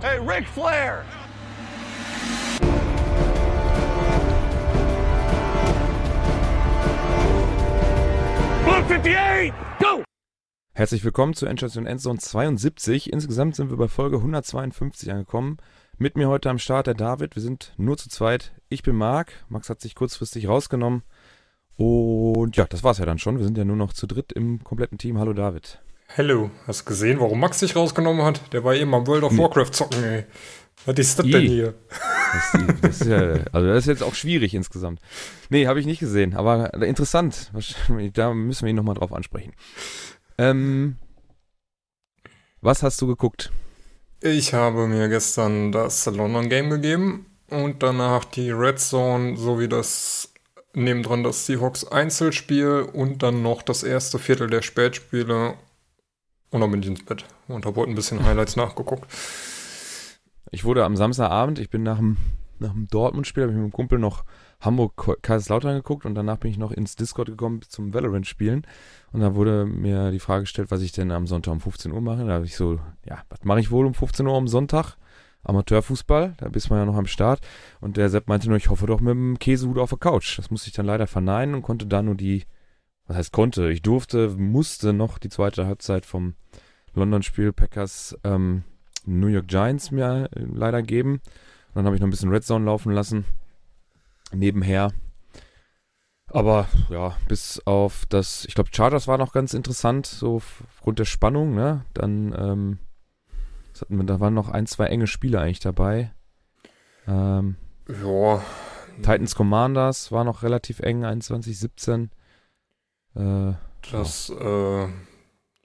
Hey, Ric Flair! Blue 58, go! Herzlich willkommen zur Endstation Endzone 72. Insgesamt sind wir bei Folge 152 angekommen. Mit mir heute am Start der David. Wir sind nur zu zweit. Ich bin Marc. Max hat sich kurzfristig rausgenommen. Und ja, das war's ja dann schon. Wir sind ja nur noch zu dritt im kompletten Team. Hallo David. Hallo, hast du gesehen, warum Max sich rausgenommen hat? Der war eben am World of Warcraft zocken, ey. Was ist das I. denn hier? Das, das ist ja, also das ist jetzt auch schwierig insgesamt. Nee, habe ich nicht gesehen, aber interessant. Da müssen wir ihn nochmal drauf ansprechen. Ähm, was hast du geguckt? Ich habe mir gestern das London Game gegeben und danach die Red Zone sowie das nebendran das Seahawks Einzelspiel und dann noch das erste Viertel der Spätspiele und dann bin ich ins Bett und habe heute ein bisschen Highlights nachgeguckt. Ich wurde am Samstagabend, ich bin nach dem, nach dem Dortmund-Spiel, habe ich mit dem Kumpel noch Hamburg-Kaiserslautern geguckt und danach bin ich noch ins Discord gekommen zum Valorant-Spielen. Und da wurde mir die Frage gestellt, was ich denn am Sonntag um 15 Uhr mache. Da habe ich so, ja, was mache ich wohl um 15 Uhr am Sonntag? Amateurfußball, da bist man ja noch am Start. Und der Sepp meinte nur, ich hoffe doch mit dem Käsehut auf der Couch. Das musste ich dann leider verneinen und konnte da nur die, was heißt konnte, ich durfte, musste noch die zweite Halbzeit vom London-Spiel Packers ähm, New York Giants mir äh, leider geben. Und dann habe ich noch ein bisschen Red Zone laufen lassen. Nebenher. Aber ja, bis auf das, ich glaube, Chargers war noch ganz interessant, so aufgrund der Spannung, ne? Dann, ähm, wir, da waren noch ein, zwei enge Spiele eigentlich dabei. Ähm, Ja, Titans Commanders war noch relativ eng, 21-17. Äh, das äh,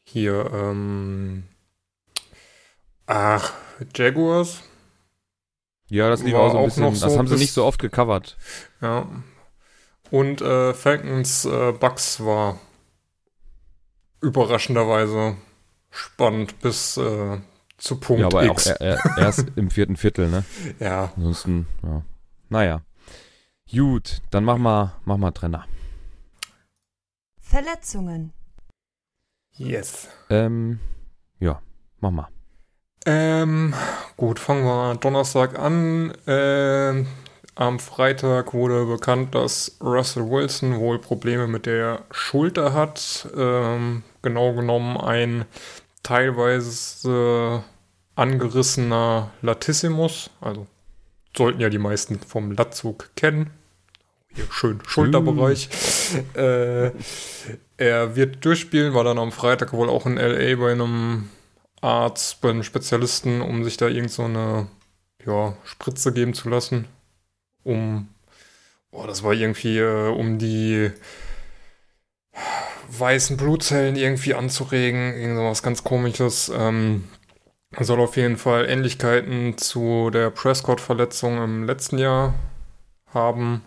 hier, ähm, ach, Jaguars, ja, das lief auch so ein auch bisschen, noch das so haben sie nicht so oft gecovert. Ja. Und äh, Falcons äh, Bucks war überraschenderweise spannend bis äh, zu Punkt Ja, aber auch X. er, er, erst im vierten Viertel, ne? ja. Ansonsten, ja. Naja. Gut, dann mach mal, mach mal Trenner. Verletzungen. Yes. Ähm, ja, mach mal. Ähm, gut, fangen wir Donnerstag an. Ähm, am Freitag wurde bekannt, dass Russell Wilson wohl Probleme mit der Schulter hat. Ähm, genau genommen ein teilweise angerissener Latissimus. Also sollten ja die meisten vom Latzug kennen. Hier schön Schulterbereich. Äh, er wird durchspielen, war dann am Freitag wohl auch in LA bei einem Arzt, bei einem Spezialisten, um sich da irgend so eine ja, Spritze geben zu lassen. Um, oh, das war irgendwie, äh, um die weißen Blutzellen irgendwie anzuregen. Irgend so was ganz komisches. Ähm, soll auf jeden Fall Ähnlichkeiten zu der Prescott-Verletzung im letzten Jahr haben.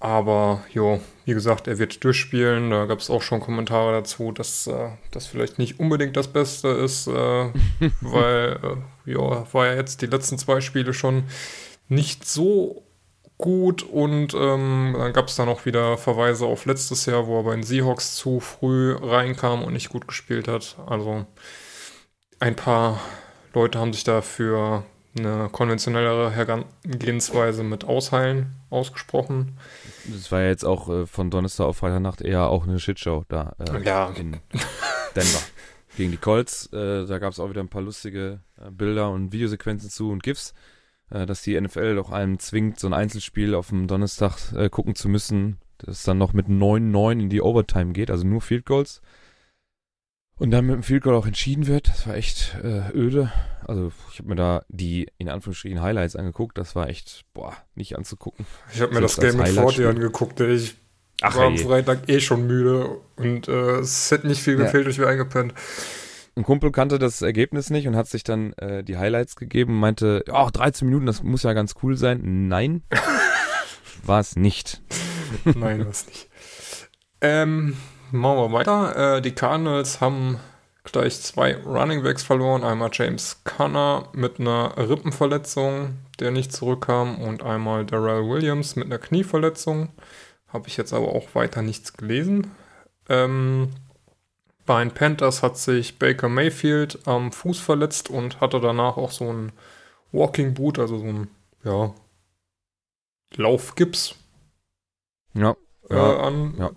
Aber jo, wie gesagt, er wird durchspielen. Da gab es auch schon Kommentare dazu, dass äh, das vielleicht nicht unbedingt das Beste ist, äh, weil äh, ja, war ja jetzt die letzten zwei Spiele schon nicht so gut und ähm, dann gab es dann auch wieder Verweise auf letztes Jahr, wo er bei den Seahawks zu früh reinkam und nicht gut gespielt hat. Also ein paar Leute haben sich da für eine konventionellere Herangehensweise mit Ausheilen ausgesprochen. Das war ja jetzt auch äh, von Donnerstag auf Freitagnacht eher auch eine Shitshow da äh, Ja. in Denver. Gegen die Colts, äh, da gab es auch wieder ein paar lustige äh, Bilder und Videosequenzen zu und GIFs, äh, dass die NFL doch einem zwingt, so ein Einzelspiel auf dem Donnerstag äh, gucken zu müssen, das dann noch mit 9-9 in die Overtime geht, also nur Field Goals. Und dann mit dem Field Goal auch entschieden wird, das war echt äh, öde. Also ich habe mir da die in Anführungsstrichen Highlights angeguckt, das war echt, boah, nicht anzugucken. Ich habe mir das Selbst Game mit 40 Highlight-Spiel. angeguckt. Ich Ach, war am. Freitag eh schon müde und äh, es hätte nicht viel Ja. gefehlt, ich wäre eingepennt. Ein Kumpel kannte das Ergebnis nicht und hat sich dann äh, die Highlights gegeben und meinte, ach, 13 Minuten, das muss ja ganz cool sein. Nein, war es nicht. Nein, was nicht. Ähm, machen wir weiter. Äh, die Cardinals haben gleich zwei Running Backs verloren. Einmal James Conner mit einer Rippenverletzung, der nicht zurückkam, und einmal Darrell Williams mit einer Knieverletzung. Habe ich jetzt aber auch weiter nichts gelesen. Ähm, bei den Panthers hat sich Baker Mayfield am Fuß verletzt und hatte danach auch so ein Walking Boot, also so ein, ja, Laufgips Ja. äh, Ja, an. ja.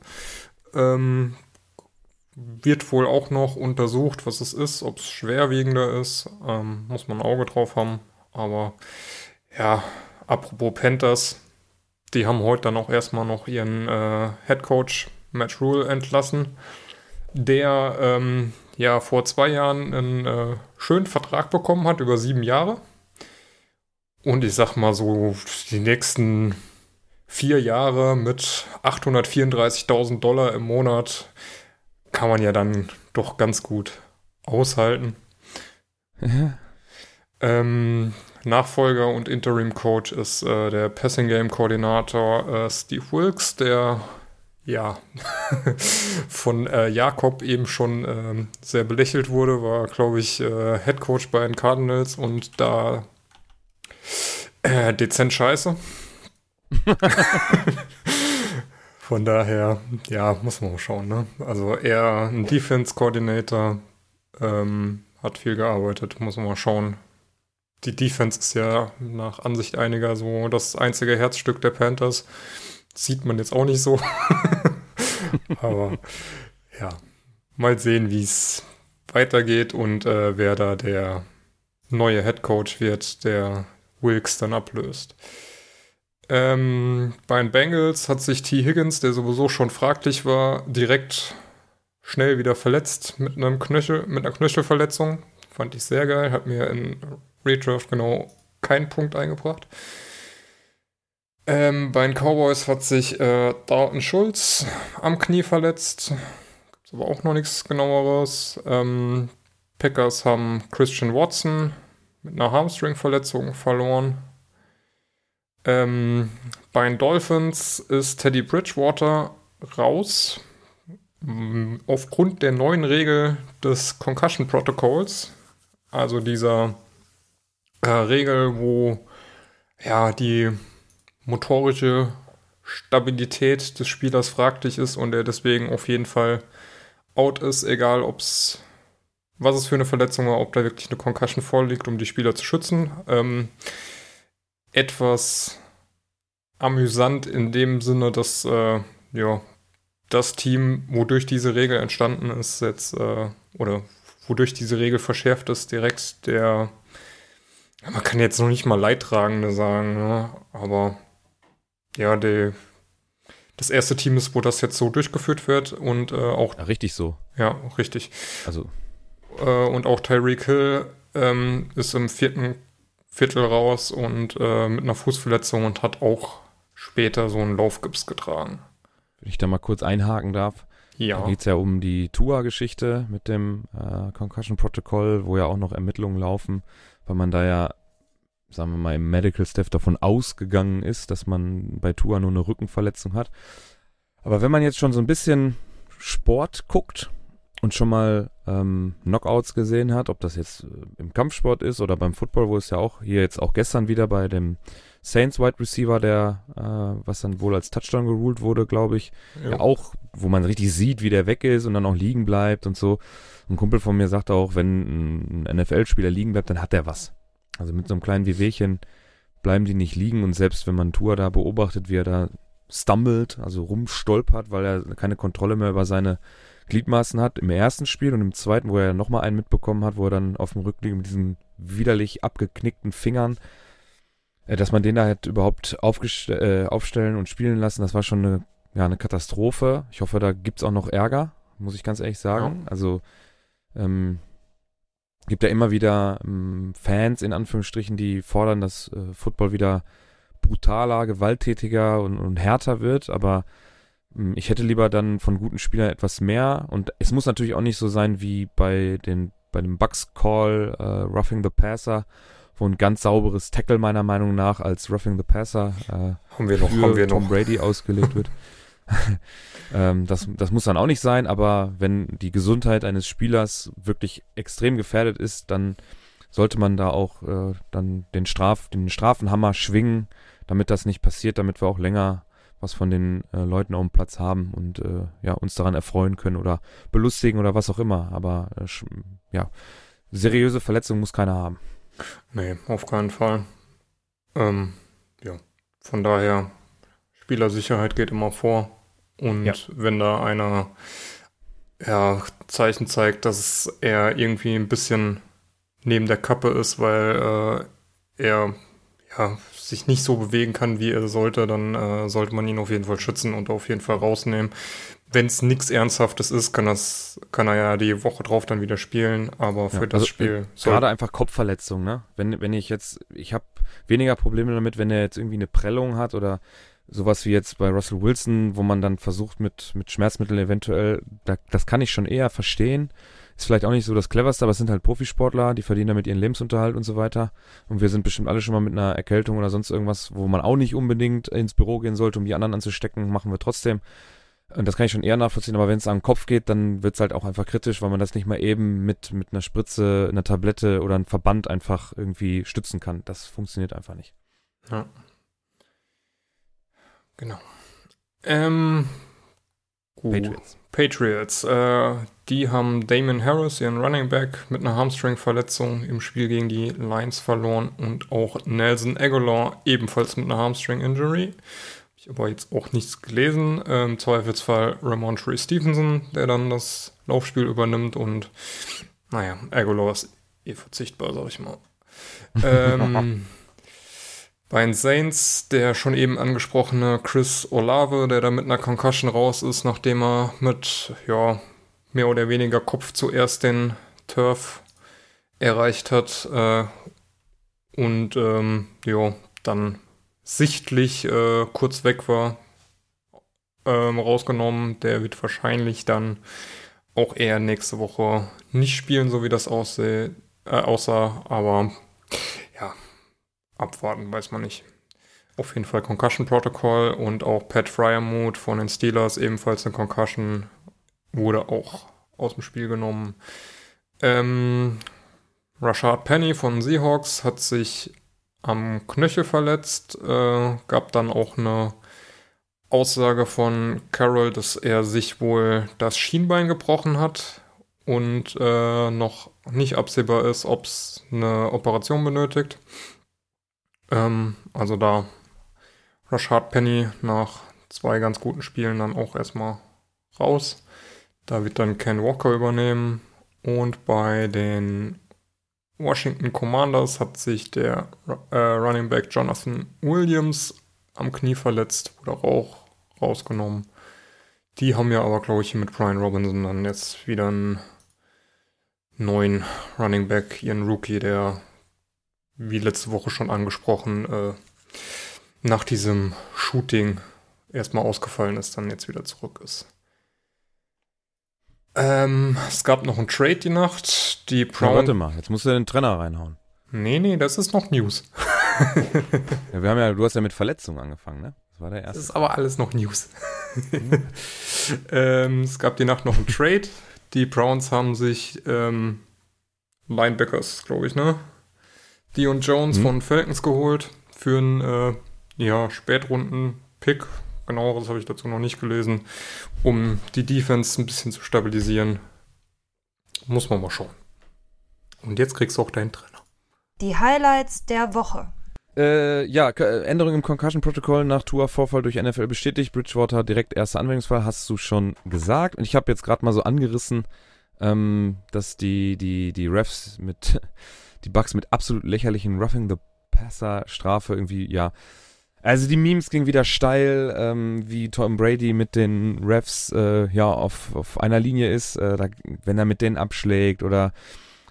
Ähm, wird wohl auch noch untersucht, was es ist, ob es schwerwiegender ist. Ähm, muss man ein Auge drauf haben. Aber ja, apropos Panthers, die haben heute dann auch erstmal noch ihren äh, Head Coach Matt Rule entlassen, der ähm, ja vor zwei Jahren einen äh, schönen Vertrag bekommen hat über sieben Jahre. Und ich sag mal so, die nächsten vier Jahre mit 834.000 Dollar im Monat kann man ja dann doch ganz gut aushalten. Ähm, Nachfolger und Interim Coach ist äh, der Passing Game Koordinator äh, Steve Wilkes, der ja von äh, Jakob eben schon ähm, sehr belächelt wurde, war glaube ich äh, Head Coach bei den Cardinals und da äh, dezent scheiße. Von daher, ja, muss man mal schauen. Ne? Also er ein Defense Coordinator, ähm, hat viel gearbeitet, muss man mal schauen. Die Defense ist ja nach Ansicht einiger so das einzige Herzstück der Panthers. Sieht man jetzt auch nicht so. Aber ja, mal sehen, wie es weitergeht und äh, wer da der neue Head Coach wird, der Wilkes dann ablöst. Ähm, bei den Bengals hat sich T. Higgins, der sowieso schon fraglich war, direkt schnell wieder verletzt mit einem Knöchel, mit einer Knöchelverletzung. Fand ich sehr geil, hat mir in Redraft genau keinen Punkt eingebracht. Ähm, bei den Cowboys hat sich äh, Dalton Schulz am Knie verletzt. Gibt's aber auch noch nichts genaueres. Ähm, Packers haben Christian Watson mit einer Hamstring-Verletzung verloren. Ähm, bei den Dolphins ist Teddy Bridgewater raus. Mm, Aufgrund der neuen Regel des Concussion Protocols, also dieser äh, Regel, wo ja die motorische Stabilität des Spielers fraglich ist und er deswegen auf jeden Fall out ist, egal ob's was es für eine Verletzung war, ob da wirklich eine Concussion vorliegt, um die Spieler zu schützen. Ähm, etwas amüsant in dem Sinne, dass äh, ja, das Team, wodurch diese Regel entstanden ist, jetzt, äh, oder wodurch diese Regel verschärft ist, direkt der, man kann jetzt noch nicht mal Leidtragende sagen, ne? aber ja, der, das erste Team ist, wo das jetzt so durchgeführt wird und äh, auch, Ja, richtig so. ja, richtig. Also, Äh, und auch Tyreek Hill ähm, ist im vierten Viertel raus und äh, mit einer Fußverletzung und hat auch später so einen Laufgips getragen. wenn ich da mal kurz einhaken darf. Da Ja, geht es ja um die Tua-Geschichte mit dem äh, Concussion Protocol, wo ja auch noch Ermittlungen laufen, weil man da ja, sagen wir mal, im Medical Staff davon ausgegangen ist, dass man bei Tua nur eine Rückenverletzung hat. Aber wenn man jetzt schon so ein bisschen Sport guckt und schon mal ähm, Knockouts gesehen hat, ob das jetzt äh, im Kampfsport ist oder beim Football, wo es ja auch hier jetzt auch gestern wieder bei dem Saints Wide Receiver, der äh, was dann wohl als Touchdown geruled wurde, glaube ich, ja. auch, wo man richtig sieht, wie der weg ist und dann auch liegen bleibt und so. Ein Kumpel von mir sagte auch, wenn ein NFL-Spieler liegen bleibt, dann hat er was. Also mit so einem kleinen Wehwehchen bleiben die nicht liegen und selbst wenn man Tour da beobachtet, wie er da stumbelt, also rumstolpert, weil er keine Kontrolle mehr über seine Gliedmaßen hat, im ersten Spiel und im zweiten, wo er nochmal einen mitbekommen hat, wo er dann auf dem Rücken liegt mit diesen widerlich abgeknickten Fingern, äh, dass man den da halt überhaupt äh, aufstellen und spielen lassen, das war schon eine, ja, eine Katastrophe. Ich hoffe, da gibt's auch noch Ärger, muss ich ganz ehrlich sagen. Also ähm, gibt ja immer wieder ähm, Fans in Anführungsstrichen, die fordern, dass äh, Football wieder brutaler, gewalttätiger und, und härter wird, aber ich hätte lieber dann von guten Spielern etwas mehr und es muss natürlich auch nicht so sein wie bei den bei dem Bucks Call äh, Roughing the Passer, wo ein ganz sauberes Tackle meiner Meinung nach als Roughing the Passer äh, haben wir noch, für haben wir Tom noch. Brady ausgelegt wird. ähm, das, das muss dann auch nicht sein, aber wenn die Gesundheit eines Spielers wirklich extrem gefährdet ist, dann sollte man da auch äh, dann den Straf, den Strafenhammer schwingen, damit das nicht passiert, damit wir auch länger was von den äh, Leuten auf dem Platz haben und äh, ja, uns daran erfreuen können oder belustigen oder was auch immer. Aber äh, ja, seriöse Verletzungen muss keiner haben. Nee, auf keinen Fall. Ähm, ja, von daher, Spielersicherheit geht immer vor. Und ja. wenn da einer ja, Zeichen zeigt, dass er irgendwie ein bisschen neben der Kappe ist, weil äh, er ja, sich nicht so bewegen kann, wie er sollte, dann äh, sollte man ihn auf jeden Fall schützen und auf jeden Fall rausnehmen. Wenn es nichts Ernsthaftes ist, kann das, kann er ja die Woche drauf dann wieder spielen, aber für ja, das also, Spiel. Äh, gerade einfach Kopfverletzung, ne? Wenn, wenn ich jetzt, ich habe weniger Probleme damit, wenn er jetzt irgendwie eine Prellung hat oder sowas wie jetzt bei Russell Wilson, wo man dann versucht mit, mit Schmerzmitteln eventuell, da, das kann ich schon eher verstehen. Ist vielleicht auch nicht so das cleverste, aber es sind halt Profisportler, die verdienen damit ihren Lebensunterhalt und so weiter. Und wir sind bestimmt alle schon mal mit einer Erkältung oder sonst irgendwas, wo man auch nicht unbedingt ins Büro gehen sollte, um die anderen anzustecken, machen wir trotzdem. Und das kann ich schon eher nachvollziehen, aber wenn es den Kopf geht, dann wird es halt auch einfach kritisch, weil man das nicht mal eben mit, mit einer Spritze, einer Tablette oder einem Verband einfach irgendwie stützen kann. Das funktioniert einfach nicht. Ja. Genau. Ähm, gut. Patriots. Patriots. Äh, die haben Damon Harris, ihren Running Back, mit einer Hamstring-Verletzung im Spiel gegen die Lions verloren und auch Nelson Aguilar ebenfalls mit einer Hamstring-Injury. Ich habe aber jetzt auch nichts gelesen. Äh, Im Zweifelsfall Ramontre Stevenson, der dann das Laufspiel übernimmt und naja, Aguilar ist eh verzichtbar, sag ich mal. ähm, bei den Saints der schon eben angesprochene Chris Olave, der da mit einer Concussion raus ist, nachdem er mit, ja, mehr oder weniger Kopf zuerst den Turf erreicht hat. Äh, und ähm, ja, dann sichtlich äh, kurz weg war, ähm, rausgenommen. Der wird wahrscheinlich dann auch eher nächste Woche nicht spielen, so wie das ausseh, äh, aussah. Aber abwarten, weiß man nicht. Auf jeden Fall Concussion Protocol und auch Pat Fryermuth von den Steelers, ebenfalls eine Concussion, wurde auch aus dem Spiel genommen. Ähm, Rashad Penny von Seahawks hat sich am Knöchel verletzt, äh, gab dann auch eine Aussage von Carroll, dass er sich wohl das Schienbein gebrochen hat und äh, noch nicht absehbar ist, ob es eine Operation benötigt. Ähm, also da Rashad Penny nach zwei ganz guten Spielen dann auch erstmal raus. Da wird dann Ken Walker übernehmen. Und bei den Washington Commanders hat sich der äh, Running Back Jonathan Williams am Knie verletzt, wurde auch rausgenommen. Die haben ja aber, glaube ich, mit Brian Robinson dann jetzt wieder einen neuen Running Back, ihren Rookie, der wie letzte Woche schon angesprochen, äh, nach diesem Shooting erstmal ausgefallen ist, dann jetzt wieder zurück ist. Ähm, es gab noch einen Trade die Nacht. Die Brown. Ja, warte mal, jetzt musst du den Trenner reinhauen. Nee, nee, das ist noch News. ja, wir haben ja, du hast ja mit Verletzungen angefangen, ne? Das war der erste. Das ist aber alles noch News. ähm, es gab die Nacht noch einen Trade. Die Browns haben sich ähm, Linebackers, glaube ich, ne? Dion Jones mhm. von Falcons geholt für einen äh, ja, Spätrunden-Pick. Genaueres habe ich dazu noch nicht gelesen, um die Defense ein bisschen zu stabilisieren. Muss man mal schauen. Und jetzt kriegst du auch deinen Trainer. Die Highlights der Woche. Äh, ja, Änderung im Concussion Protocol nach Tour-Vorfall durch NFL bestätigt. Bridgewater direkt erster Anwendungsfall, hast du schon gesagt. Und ich habe jetzt gerade mal so angerissen, ähm, dass die, die, die Refs mit die Bugs mit absolut lächerlichen Roughing the Passer Strafe irgendwie, ja. Also die Memes gingen wieder steil, ähm, wie Tom Brady mit den Refs äh, ja auf, auf einer Linie ist, äh, da, wenn er mit denen abschlägt oder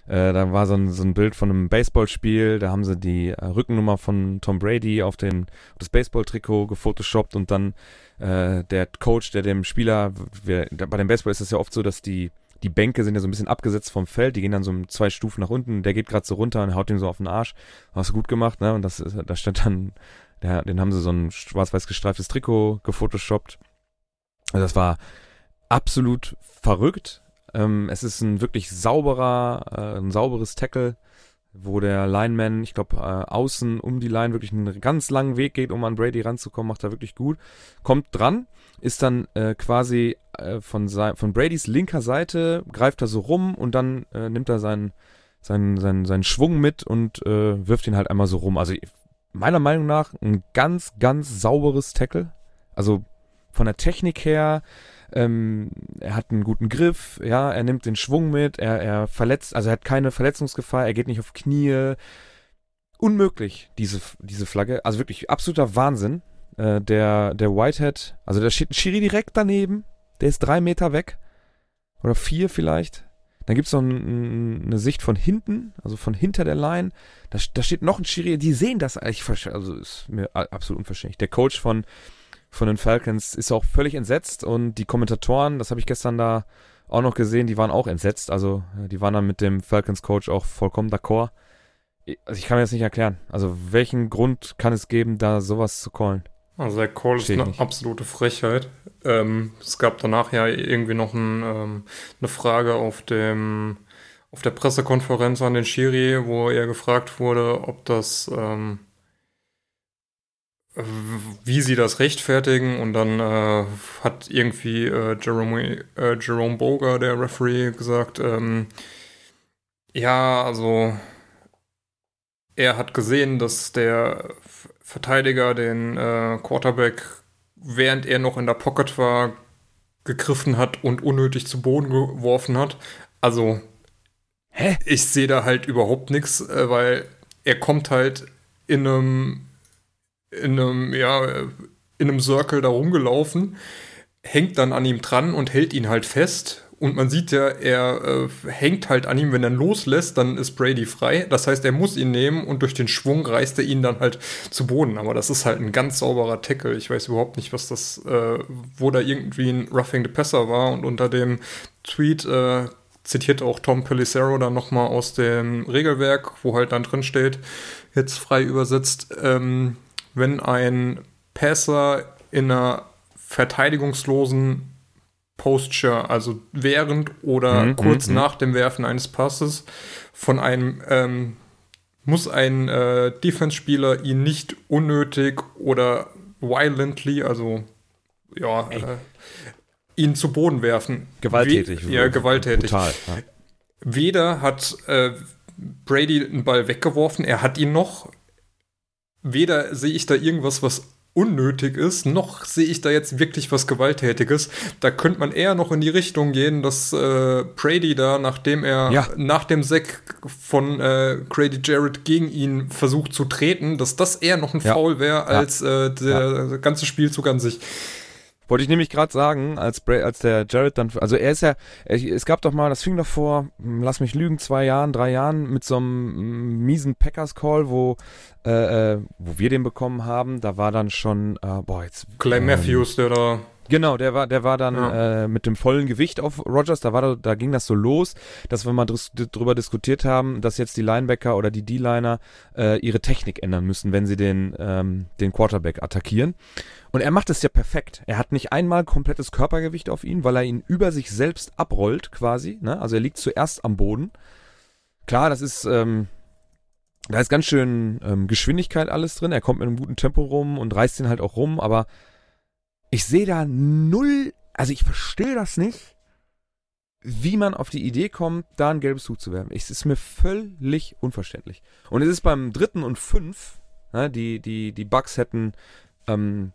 äh, da war so ein, so ein Bild von einem Baseballspiel, da haben sie die äh, Rückennummer von Tom Brady auf den auf das Baseball-Trikot gefotoshoppt und dann äh, der Coach, der dem Spieler, wer, bei dem Baseball ist es ja oft so, dass die die Bänke sind ja so ein bisschen abgesetzt vom Feld, die gehen dann so zwei Stufen nach unten, der geht gerade so runter und haut den so auf den Arsch. Hast du gut gemacht, ne? Und das da stand dann, der, den haben sie so ein schwarz-weiß gestreiftes Trikot gefotoshoppt. Also das war absolut verrückt. Ähm, es ist ein wirklich sauberer, äh, ein sauberes Tackle. wo der Lineman, ich glaube, äh, außen um die Line wirklich einen ganz langen Weg geht, um an Brady ranzukommen, macht er wirklich gut. Kommt dran, ist dann äh, quasi äh, von, von Bradys linker Seite, greift er so rum und dann äh, nimmt er seinen, seinen, seinen, seinen Schwung mit und äh, wirft ihn halt einmal so rum. Also meiner Meinung nach ein ganz, ganz sauberes Tackle. Also von der Technik her, ähm, er hat einen guten Griff, ja, er nimmt den Schwung mit, er, er verletzt, also er hat keine Verletzungsgefahr, er geht nicht auf Knie. Unmöglich, diese, diese Flagge. Also wirklich absoluter Wahnsinn. Äh, der, der Whitehead, also da steht ein Schiri direkt daneben, der ist drei Meter weg. Oder vier vielleicht. Dann gibt es noch ein, eine Sicht von hinten, also von hinter der Line. Da, da steht noch ein Schiri, die sehen das eigentlich, also ist mir absolut unverständlich. Der Coach von, von den Falcons ist auch völlig entsetzt und die Kommentatoren, das habe ich gestern da auch noch gesehen, die waren auch entsetzt. Also die waren dann mit dem Falcons-Coach auch vollkommen d'accord. Also ich kann mir das nicht erklären. Also welchen Grund kann es geben, da sowas zu callen? Also der Call ist eine nicht. absolute Frechheit. Ähm, es gab danach ja irgendwie noch ein, ähm, eine Frage auf dem auf der Pressekonferenz an den Schiri, wo er gefragt wurde, ob das ähm, wie sie das rechtfertigen und dann äh, hat irgendwie äh, Jerome, äh, Jerome Boger, der Referee, gesagt, ähm, ja, also er hat gesehen, dass der Verteidiger den äh, Quarterback, während er noch in der Pocket war, gegriffen hat und unnötig zu Boden geworfen hat. Also, Hä? ich sehe da halt überhaupt nichts, äh, weil er kommt halt in einem in einem, ja, in einem Circle da rumgelaufen, hängt dann an ihm dran und hält ihn halt fest. Und man sieht ja, er äh, hängt halt an ihm, wenn er loslässt, dann ist Brady frei. Das heißt, er muss ihn nehmen und durch den Schwung reißt er ihn dann halt zu Boden. Aber das ist halt ein ganz sauberer Tackle. Ich weiß überhaupt nicht, was das, äh, wo da irgendwie ein Roughing the Passer war. Und unter dem Tweet äh, zitiert auch Tom Pelissero dann nochmal aus dem Regelwerk, wo halt dann drin steht, jetzt frei übersetzt, ähm, wenn ein Passer in einer verteidigungslosen Posture, also während oder mhm, kurz mhm. nach dem Werfen eines Passes von einem ähm, muss ein äh, Defense-Spieler ihn nicht unnötig oder violently, also ja, äh, ihn zu Boden werfen. Gewalttätig. We ja, gewalttätig. Brutal, ja. Weder hat äh, Brady den Ball weggeworfen, er hat ihn noch, weder sehe ich da irgendwas, was unnötig ist, noch sehe ich da jetzt wirklich was Gewalttätiges. Da könnte man eher noch in die Richtung gehen, dass äh, Brady da, nachdem er ja. nach dem Sack von äh, Grady Jarrett gegen ihn versucht zu treten, dass das eher noch ein ja. Foul wäre als äh, der ganze Spielzug an sich. Wollte ich nämlich gerade sagen, als, Bra als der Jared dann, also er ist ja, es gab doch mal, das fing doch vor, hm, lass mich lügen, zwei Jahren, drei Jahren mit so einem hm, miesen Packers-Call, wo, äh, äh, wo wir den bekommen haben, da war dann schon, äh, boah, jetzt. Clay ähm, Matthews, der da Genau, der war, der war dann ja. äh, mit dem vollen Gewicht auf Rogers. Da war, da, da ging das so los, dass wir mal drüber diskutiert haben, dass jetzt die Linebacker oder die D-Liner äh, ihre Technik ändern müssen, wenn sie den, ähm, den Quarterback attackieren. Und er macht es ja perfekt. Er hat nicht einmal komplettes Körpergewicht auf ihn, weil er ihn über sich selbst abrollt, quasi. Ne? Also er liegt zuerst am Boden. Klar, das ist, ähm, da ist ganz schön ähm, Geschwindigkeit alles drin. Er kommt mit einem guten Tempo rum und reißt ihn halt auch rum, aber ich sehe da null, also ich verstehe das nicht, wie man auf die Idee kommt, da ein gelbes Tuch zu werfen. Es ist mir völlig unverständlich. Und es ist beim dritten und fünf, ne, die, die, die Bugs hätten ähm,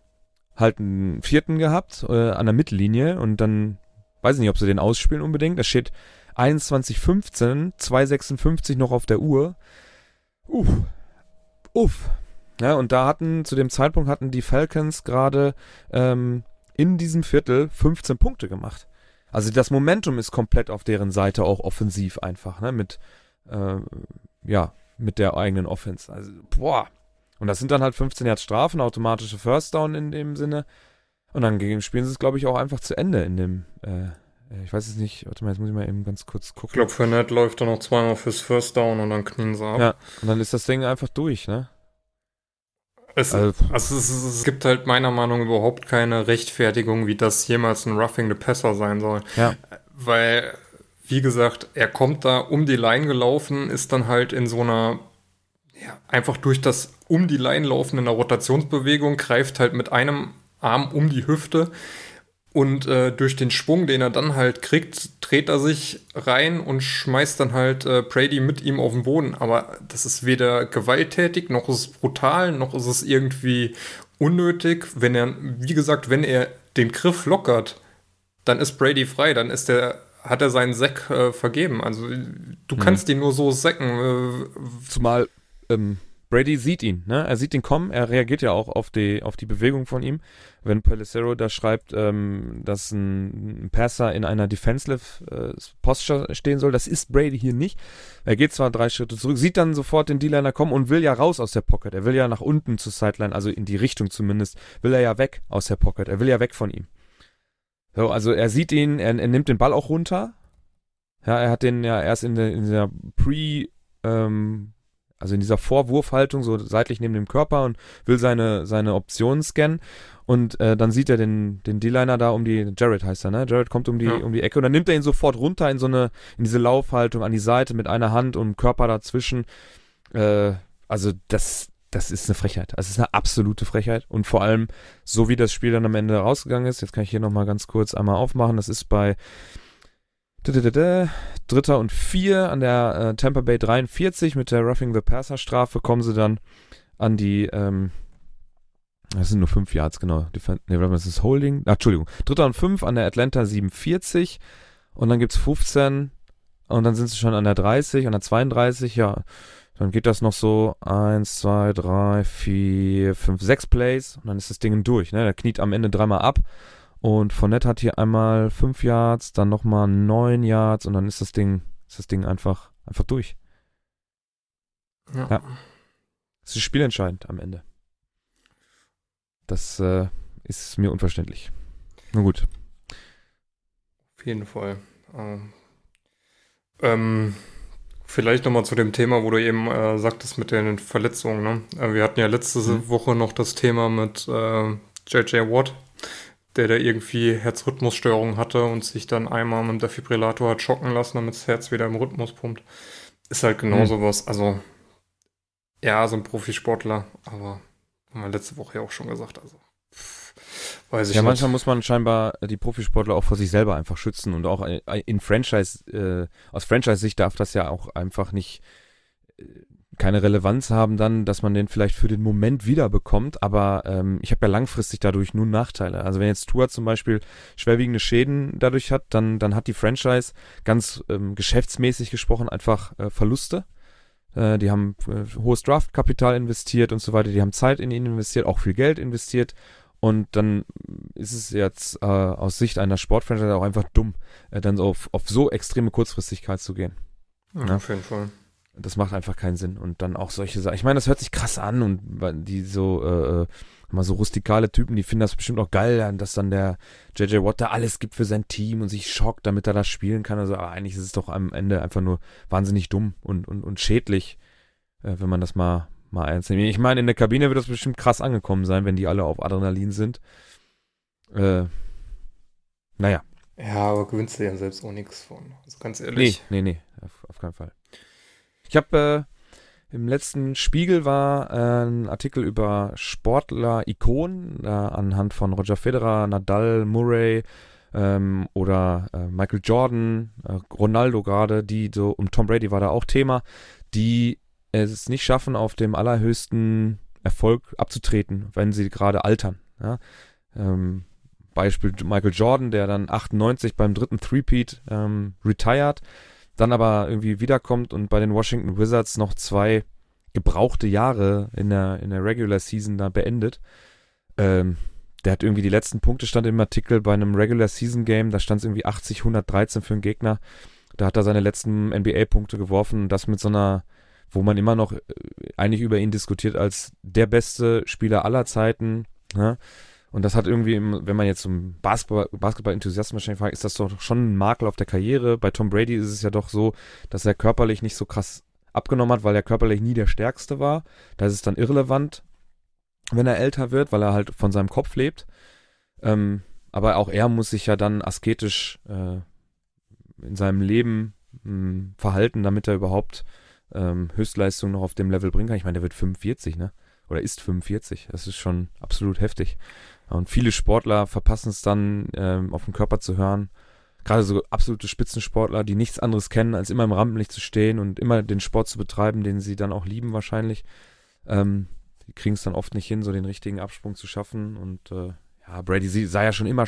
halt einen vierten gehabt äh, an der Mittellinie und dann weiß ich nicht, ob sie den ausspielen unbedingt. Da steht 21.15, 2.56 noch auf der Uhr. Uff. Uff. Ja, und da hatten, zu dem Zeitpunkt hatten die Falcons gerade ähm, in diesem Viertel 15 Punkte gemacht. Also das Momentum ist komplett auf deren Seite auch offensiv einfach, ne? Mit, äh, ja, mit der eigenen Offense. Also, boah. Und das sind dann halt 15 Yards Strafen, automatische First Down in dem Sinne. Und dann spielen sie es, glaube ich, auch einfach zu Ende in dem, äh, ich weiß es nicht, warte mal, jetzt muss ich mal eben ganz kurz gucken. Ich glaube, für Ned läuft er noch zweimal fürs First Down und dann knien sie ab. Ja, und dann ist das Ding einfach durch, ne? Es, also, also es, es, gibt halt meiner Meinung nach überhaupt keine Rechtfertigung, wie das jemals ein Roughing the Passer sein soll. Ja. Weil wie gesagt, er kommt da um die Line gelaufen, ist dann halt in so einer, ja, einfach durch das um die Line laufen in einer Rotationsbewegung, greift halt mit einem Arm um die Hüfte und äh, durch den Schwung, den er dann halt kriegt, dreht er sich rein und schmeißt dann halt äh, Brady mit ihm auf den Boden. Aber das ist weder gewalttätig, noch ist es brutal, noch ist es irgendwie unnötig. Wenn er, wie gesagt, wenn er den Griff lockert, dann ist Brady frei, dann ist der, hat er seinen Sack äh, vergeben. Also du mhm. kannst ihn nur so sacken. Äh, Zumal ähm, Brady sieht ihn, ne? Er sieht ihn kommen, er reagiert ja auch auf die, auf die Bewegung von ihm. Wenn Pelissero da schreibt, ähm, dass ein, Passer in einer Defensive äh, Posture stehen soll, das ist Brady hier nicht. Er geht zwar drei Schritte zurück, sieht dann sofort den D-Liner kommen und will ja raus aus der Pocket. Er will ja nach unten zur Sideline, also in die Richtung zumindest, will er ja weg aus der Pocket. Er will ja weg von ihm. So, also er sieht ihn, er, er nimmt den Ball auch runter. Ja, er hat den ja erst in der, in der Pre, ähm, also in dieser Vorwurfhaltung, so seitlich neben dem Körper und will seine, seine Optionen scannen. Und äh, dann sieht er den, den D-Liner da um die, Jared heißt er, ne? Jared kommt um die, ja. um die Ecke und dann nimmt er ihn sofort runter in so eine, in diese Laufhaltung an die Seite mit einer Hand und Körper dazwischen. Äh, also das, das ist eine Frechheit. Das ist eine absolute Frechheit. Und vor allem, so wie das Spiel dann am Ende rausgegangen ist, jetzt kann ich hier nochmal ganz kurz einmal aufmachen, das ist bei Dritter und Vier an der äh, Tampa Bay 43 mit der Roughing the Passer Strafe kommen sie dann an die, ähm, das sind nur fünf Yards, genau. Ne, das ist Holding. Ach, Entschuldigung. Dritter und fünf an der Atlanta 47 und dann gibt's 15 und dann sind sie schon an der 30, an der 32, ja. Dann geht das noch so eins, zwei, drei, vier, fünf, sechs Plays und dann ist das Ding durch. Ne? Der kniet am Ende dreimal ab und Fournette hat hier einmal 5 Yards, dann nochmal 9 Yards und dann ist das Ding, ist das Ding einfach, einfach durch. Ja. ja. Es ist spielentscheidend am Ende. Das äh, ist mir unverständlich. Nur gut. Auf jeden Fall. Ähm, ähm, vielleicht nochmal zu dem Thema, wo du eben äh, sagtest mit den Verletzungen. Ne? Äh, wir hatten ja letzte mhm. Woche noch das Thema mit äh, JJ Watt, der da irgendwie Herzrhythmusstörungen hatte und sich dann einmal mit dem Defibrillator hat schocken lassen, damit das Herz wieder im Rhythmus pumpt. Ist halt genau mhm. sowas. Also, ja, so ein Profisportler, aber haben wir letzte Woche ja auch schon gesagt, also. weiß ich ja, nicht. manchmal muss man scheinbar die Profisportler auch vor sich selber einfach schützen und auch in Franchise, äh, aus Franchise-Sicht darf das ja auch einfach nicht äh, keine Relevanz haben dann, dass man den vielleicht für den Moment wiederbekommt, aber ähm, ich habe ja langfristig dadurch nur Nachteile. Also wenn jetzt Tour zum Beispiel schwerwiegende Schäden dadurch hat, dann, dann hat die Franchise ganz ähm, geschäftsmäßig gesprochen einfach äh, Verluste. Äh, die haben äh, hohes Draftkapital investiert und so weiter, die haben Zeit in ihn investiert, auch viel Geld investiert und dann ist es jetzt äh, aus Sicht einer Sportfranchise auch einfach dumm, äh, dann so auf, auf so extreme Kurzfristigkeit zu gehen. Ja, ja. Auf jeden Fall das macht einfach keinen Sinn. Und dann auch solche Sachen. Ich meine, das hört sich krass an und die so, äh, äh, mal so rustikale Typen, die finden das bestimmt auch geil, dass dann der JJ Watt da alles gibt für sein Team und sich schockt, damit er das spielen kann. Also, aber eigentlich ist es doch am Ende einfach nur wahnsinnig dumm und, und, und schädlich, äh, wenn man das mal, mal ernst nimmt. Ich meine, in der Kabine wird das bestimmt krass angekommen sein, wenn die alle auf Adrenalin sind. Äh, naja. Ja, aber gewinnst du ja selbst auch nichts von. Also ganz ehrlich. Nee, nee, nee, auf, auf keinen Fall. Ich habe äh, im letzten Spiegel war äh, ein Artikel über Sportler-Ikonen äh, anhand von Roger Federer, Nadal, Murray ähm, oder äh, Michael Jordan, äh, Ronaldo gerade, die so, und Tom Brady war da auch Thema, die es nicht schaffen, auf dem allerhöchsten Erfolg abzutreten, wenn sie gerade altern. Ja? Ähm, Beispiel Michael Jordan, der dann 98 beim dritten Threepeat ähm, retired dann aber irgendwie wiederkommt und bei den Washington Wizards noch zwei gebrauchte Jahre in der, in der Regular Season da beendet. Ähm, der hat irgendwie die letzten Punkte stand im Artikel bei einem Regular Season Game, da stand es irgendwie 80, 113 für einen Gegner. Da hat er seine letzten NBA-Punkte geworfen das mit so einer, wo man immer noch äh, eigentlich über ihn diskutiert als der beste Spieler aller Zeiten. Ja? Und das hat irgendwie, wenn man jetzt zum Basketball, Basketball-Enthusiasten wahrscheinlich fragt, ist das doch schon ein Makel auf der Karriere. Bei Tom Brady ist es ja doch so, dass er körperlich nicht so krass abgenommen hat, weil er körperlich nie der Stärkste war. Da ist es dann irrelevant, wenn er älter wird, weil er halt von seinem Kopf lebt. Ähm, aber auch er muss sich ja dann asketisch äh, in seinem Leben mh, hm, verhalten, damit er überhaupt ähm, Höchstleistung noch auf dem Level bringen kann. Ich meine, der wird 45, ne? Oder ist 45. Das ist schon absolut heftig. Und viele Sportler verpassen es dann, ähm, auf den Körper zu hören. Gerade so absolute Spitzensportler, die nichts anderes kennen, als immer im Rampenlicht zu stehen und immer den Sport zu betreiben, den sie dann auch lieben wahrscheinlich. Ähm, die kriegen es dann oft nicht hin, so den richtigen Absprung zu schaffen. Und äh, ja, Brady sah ja schon immer.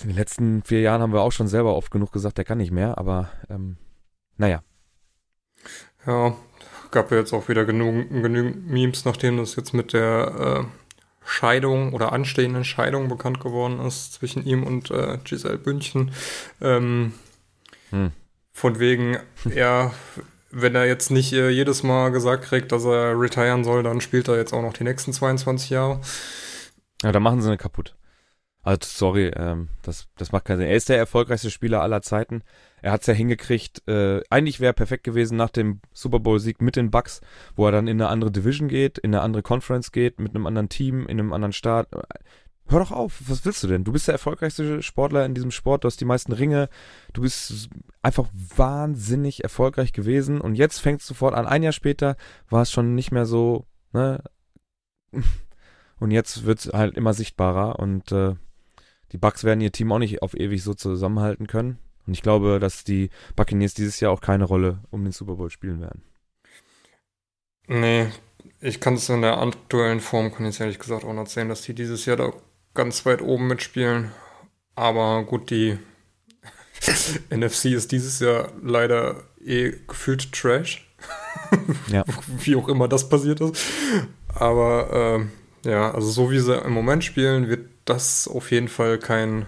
in den letzten vier Jahren haben wir auch schon selber oft genug gesagt, der kann nicht mehr, aber ähm, naja. Ja, gab ja jetzt auch wieder genug, genügend Memes, nachdem das jetzt mit der äh, Scheidung oder anstehenden Scheidung bekannt geworden ist zwischen ihm und äh, Giselle Bündchen. Ähm, hm. Von wegen, er, wenn er jetzt nicht äh, jedes Mal gesagt kriegt, dass er retiren soll, dann spielt er jetzt auch noch die nächsten 22 Jahre. Ja, dann machen sie eine kaputt. Also, sorry, ähm, das, das macht keinen Sinn. Er ist der erfolgreichste Spieler aller Zeiten. Er hat es ja hingekriegt. Äh, eigentlich wäre perfekt gewesen nach dem Super Bowl-Sieg mit den Bucks, wo er dann in eine andere Division geht, in eine andere Conference geht, mit einem anderen Team, in einem anderen Staat. Hör doch auf, was willst du denn? Du bist der erfolgreichste Sportler in diesem Sport, du hast die meisten Ringe, du bist einfach wahnsinnig erfolgreich gewesen und jetzt fängt es sofort an. Ein Jahr später war es schon nicht mehr so, ne? Und jetzt wird es halt immer sichtbarer und äh, die Bucks werden ihr Team auch nicht auf ewig so zusammenhalten können. Und ich glaube, dass die Buccaneers dieses Jahr auch keine Rolle um den Super Bowl spielen werden. Nee, ich kann es in der aktuellen Form, kann ich ehrlich gesagt auch noch sehen, dass die dieses Jahr da ganz weit oben mitspielen. Aber gut, die NFC ist dieses Jahr leider eh gefühlt Trash. ja. Wie auch immer das passiert ist. Aber äh, ja, also so wie sie im Moment spielen, wird das auf jeden Fall kein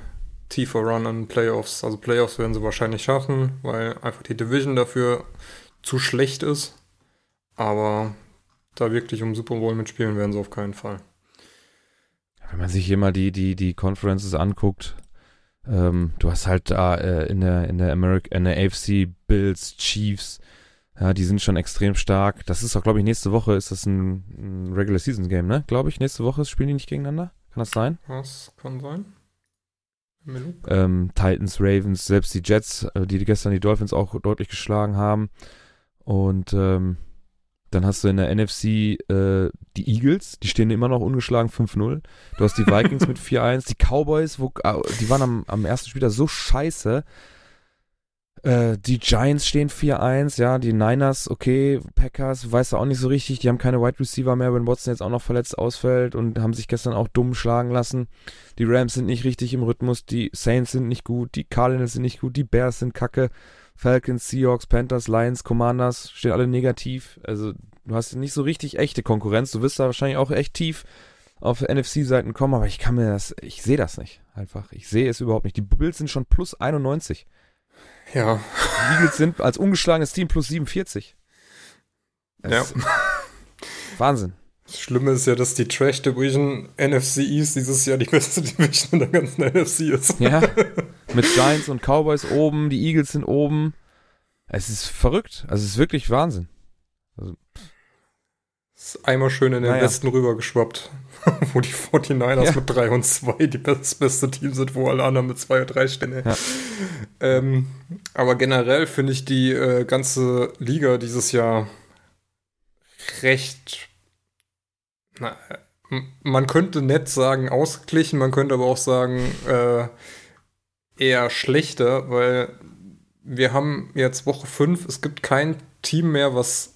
tiefer Run an Playoffs. Also Playoffs werden sie wahrscheinlich schaffen, weil einfach die Division dafür zu schlecht ist. Aber da wirklich um Super Bowl mitspielen werden sie auf keinen Fall. Wenn man sich hier mal die, die, die Conferences anguckt, ähm, du hast halt da äh, in der, in der America, in der AFC Bills, Chiefs, ja, die sind schon extrem stark. Das ist auch, glaube ich, nächste Woche ist das ein, ein Regular Season Game, ne? Glaube ich, nächste Woche spielen die nicht gegeneinander. Kann das sein? Das kann sein. Ähm, Titans, Ravens, selbst die Jets, äh, die gestern die Dolphins auch deutlich geschlagen haben. Und ähm, dann hast du in der NFC äh, die Eagles, die stehen immer noch ungeschlagen 5-0. Du hast die Vikings mit 4-1, die Cowboys, wo, äh, die waren am, am ersten Spieltag so scheiße, äh, die Giants stehen 4-1, ja, die Niners, okay, Packers, weiß auch nicht so richtig, die haben keine Wide Receiver mehr, wenn Watson jetzt auch noch verletzt ausfällt und haben sich gestern auch dumm schlagen lassen. Die Rams sind nicht richtig im Rhythmus, die Saints sind nicht gut, die Cardinals sind nicht gut, die Bears sind kacke, Falcons, Seahawks, Panthers, Lions, Commanders stehen alle negativ. Also du hast nicht so richtig echte Konkurrenz, du wirst da wahrscheinlich auch echt tief auf NFC-Seiten kommen, aber ich kann mir das, ich sehe das nicht einfach. Ich sehe es überhaupt nicht. Die Bills sind schon plus 91. Ja. Die Eagles sind als ungeschlagenes Team plus 47. Das ja. Wahnsinn. Das Schlimme ist ja, dass die Trash Division NFC East dieses Jahr die beste Division in der ganzen NFC ist. Ja. Mit Giants und Cowboys oben, die Eagles sind oben. Es ist verrückt. Also es ist wirklich Wahnsinn. Also, ist einmal schön in den naja. Westen rübergeschwappt. wo die 49ers ja. mit 3 und 2 die das beste Team sind, wo alle anderen mit 2 und 3 stehen. Ja. Ähm, aber generell finde ich die äh, ganze Liga dieses Jahr recht. Na, man könnte nett sagen ausgeglichen, man könnte aber auch sagen äh, eher schlechter, weil wir haben jetzt Woche 5, es gibt kein Team mehr, was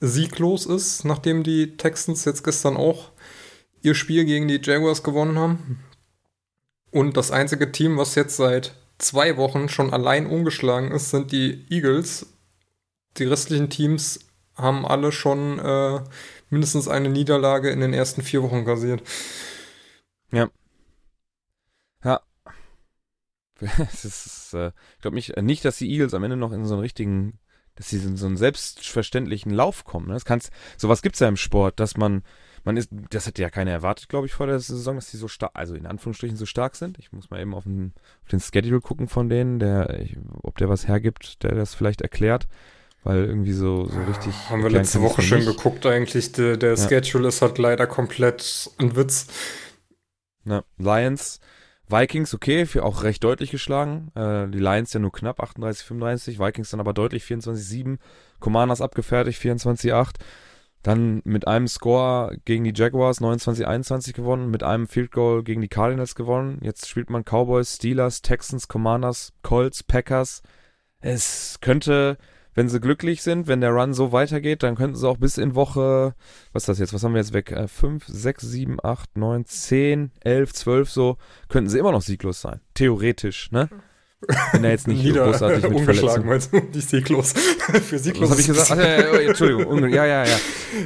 sieglos ist, nachdem die Texans jetzt gestern auch ihr Spiel gegen die Jaguars gewonnen haben. Und das einzige Team, was jetzt seit zwei Wochen schon allein ungeschlagen ist, sind die Eagles. Die restlichen Teams haben alle schon äh, mindestens eine Niederlage in den ersten vier Wochen kassiert. Ja. Ja. ist, äh, ich glaube nicht, nicht, dass die Eagles am Ende noch in so einen richtigen, dass sie in so einen selbstverständlichen Lauf kommen. Ne? Das kann's, sowas gibt es ja im Sport, dass man man ist, das hätte ja keiner erwartet, glaube ich, vor der Saison, dass die so stark, also in Anführungsstrichen so stark sind. Ich muss mal eben auf den, auf den Schedule gucken von denen, der, ich, ob der was hergibt, der das vielleicht erklärt. Weil irgendwie so, so richtig. Ja, haben wir letzte Woche schon geguckt, eigentlich. Der, der ja. Schedule ist halt leider komplett ein Witz. Na, Lions, Vikings, okay, für auch recht deutlich geschlagen. Äh, die Lions ja nur knapp, 38, 35. Vikings dann aber deutlich, 24-7. Commanders abgefertigt, 24-8. Dann mit einem Score gegen die Jaguars 29-21 gewonnen, mit einem Field Goal gegen die Cardinals gewonnen. Jetzt spielt man Cowboys, Steelers, Texans, Commanders, Colts, Packers. Es könnte, wenn sie glücklich sind, wenn der Run so weitergeht, dann könnten sie auch bis in Woche, was ist das jetzt, was haben wir jetzt weg? 5, 6, 7, 8, 9, 10, 11, 12 so, könnten sie immer noch sieglos sein. Theoretisch, ne? Wenn er jetzt nicht Nieder, großartig mit ungeschlagen, meinst du? Nicht sieglos. Für sieglos. Was habe ich gesagt? Ach, ja, ja, Entschuldigung, ja, ja, ja.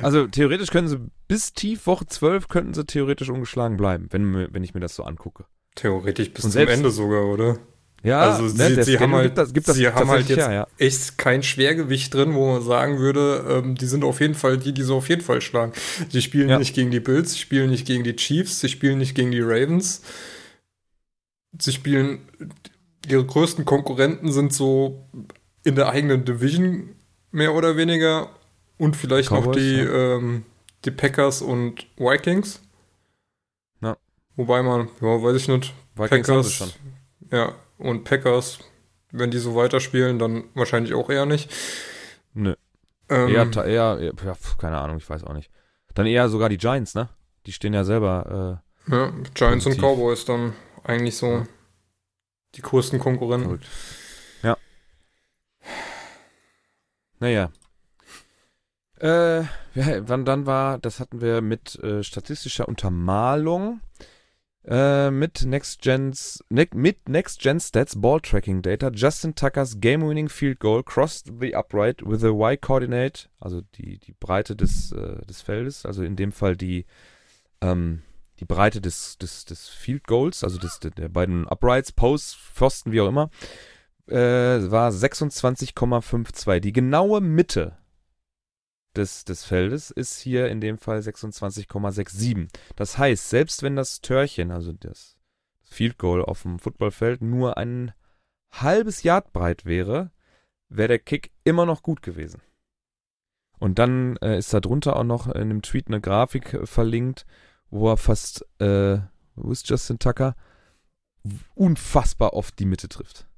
Also theoretisch können sie bis tief Woche 12 könnten sie theoretisch ungeschlagen bleiben, wenn, wenn ich mir das so angucke. Theoretisch bis Und zum selbst- Ende sogar, oder? Ja, also ne, sie, der sie haben halt, gibt das, gibt das sie haben halt jetzt her, ja. echt kein Schwergewicht drin, wo man sagen würde, ähm, die sind auf jeden Fall die, die sie auf jeden Fall schlagen. Sie spielen Ja. nicht gegen die Bills, sie spielen nicht gegen die Chiefs, sie spielen nicht gegen die Ravens. Sie spielen, ihre größten Konkurrenten sind so in der eigenen Division mehr oder weniger und vielleicht noch Cowboys, die, ja. ähm, die Packers und Vikings. Ja. Wobei man, ja, weiß ich nicht, Vikings Packers, schon. ja, und Packers, wenn die so weiterspielen, dann wahrscheinlich auch eher nicht. Nö. Ähm, Eher, eher, ja, keine Ahnung, ich weiß auch nicht. Dann eher sogar die Giants, ne? Die stehen ja selber, ja, Giants und. Cowboys dann eigentlich so Ja. die größten äh, Konkurrenten. verrückt. Ja. Naja. Äh, ja, wann dann war, das hatten wir mit äh, statistischer Untermalung, äh, mit Next Gens, ne, mit Next Gen Stats Ball Tracking Data, Justin Tuckers Game-Winning Field Goal crossed the upright with a Y-Coordinate, also die, die Breite des, äh, des Feldes, also in dem Fall die, ähm, die Breite des, des, des Field Goals, also des, der, der beiden Uprights, Posts, Pfosten, wie auch immer, äh, war 26,52. Die genaue Mitte des, des Feldes ist hier in dem Fall 26,67. Das heißt, selbst wenn das Törchen, also das Field Goal auf dem Footballfeld, nur ein halbes Yard breit wäre, wäre der Kick immer noch gut gewesen. Und dann äh, ist da drunter auch noch in einem Tweet eine Grafik äh, verlinkt, wo er fast, äh, wo ist Justin Tucker? Unfassbar oft die Mitte trifft.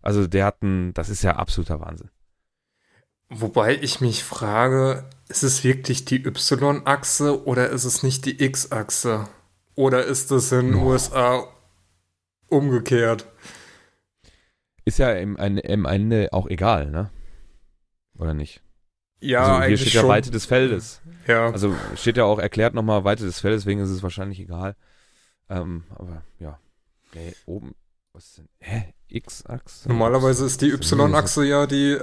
Also der hat ein, das ist ja absoluter Wahnsinn. Wobei ich mich frage, ist es wirklich die Y-Achse oder ist es nicht die X-Achse? Oder ist es in den Boah. USA umgekehrt? Ist ja im, im Ende auch egal, ne? Oder nicht? Ja, also hier eigentlich steht schon. ja Weite des Feldes. Ja, Also steht ja auch erklärt nochmal Weite des Feldes, deswegen ist es wahrscheinlich egal. Ähm, aber ja. Nee, oben. Was ist denn? Hä? X-Achse? normalerweise ist die Y-Achse ja die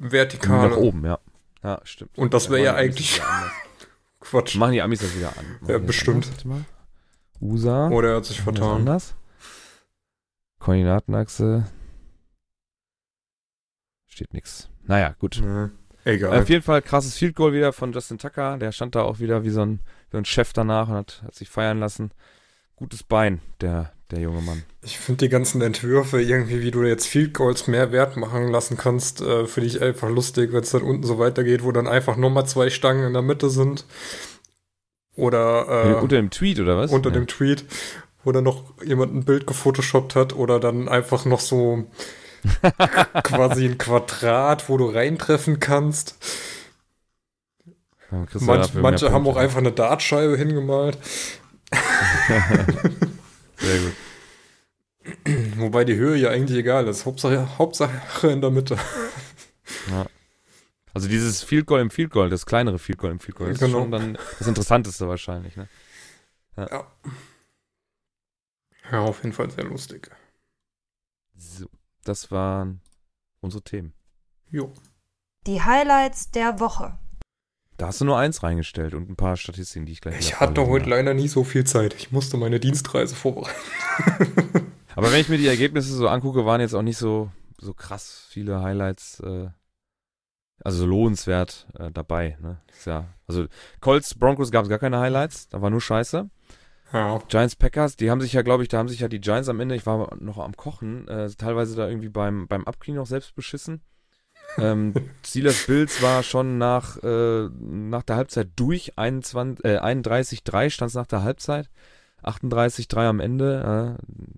hier? vertikale. Nach oben, ja. Ja, stimmt. Und das wäre ja eigentlich. Quatsch. Machen die Amis das wieder an? Machen Ja, bestimmt. Warte mal. USA. Oder er hat sich vertan. anders? Koordinatenachse. Steht nix. Naja, gut. Nee, egal. Auf jeden Fall krasses Field Goal wieder von Justin Tucker. Der stand da auch wieder wie so ein, wie ein Chef danach und hat, hat sich feiern lassen. Gutes Bein, der, der junge Mann. Ich finde die ganzen Entwürfe irgendwie, wie du jetzt Field Goals mehr Wert machen lassen kannst, äh, finde ich einfach lustig, wenn es dann unten so weitergeht, wo dann einfach nochmal zwei Stangen in der Mitte sind. Oder äh, unter dem Tweet oder was? unter Ja. dem Tweet, wo dann noch jemand ein Bild gefotoshoppt hat oder dann einfach noch so quasi ein Quadrat, wo du reintreffen kannst. Ja, Manch, manche haben auch einfach eine Dartscheibe hingemalt. Sehr gut. Wobei die Höhe ja eigentlich egal ist. Hauptsache, Hauptsache in der Mitte. Also dieses Field Goal im Field Goal, das kleinere Field Goal im Field Goal, das Genau. ist schon dann das Interessanteste wahrscheinlich. Ne? Ja. Ja, auf jeden Fall sehr lustig. So, das waren unsere Themen. Jo. Die Highlights der Woche. Da hast du nur eins reingestellt und ein paar Statistiken, die ich gleich Ich hatte heute werde. leider nie so viel Zeit. Ich musste meine Dienstreise vorbereiten. Aber wenn ich mir die Ergebnisse so angucke, waren jetzt auch nicht so, so krass viele Highlights, äh, also lohnenswert äh, dabei. Ne? Ja, also Colts, Broncos gab es gar keine Highlights, da war nur Scheiße. Ja. Giants, Packers, die haben sich ja, glaube ich, da haben sich ja die Giants am Ende, ich war noch am Kochen, äh, teilweise da irgendwie beim, beim Abknie noch selbst beschissen. Ähm, Steelers Bills war schon nach, äh, nach der Halbzeit durch, 21, äh, 31-3 stand es nach der Halbzeit. 38-3 am Ende. Äh,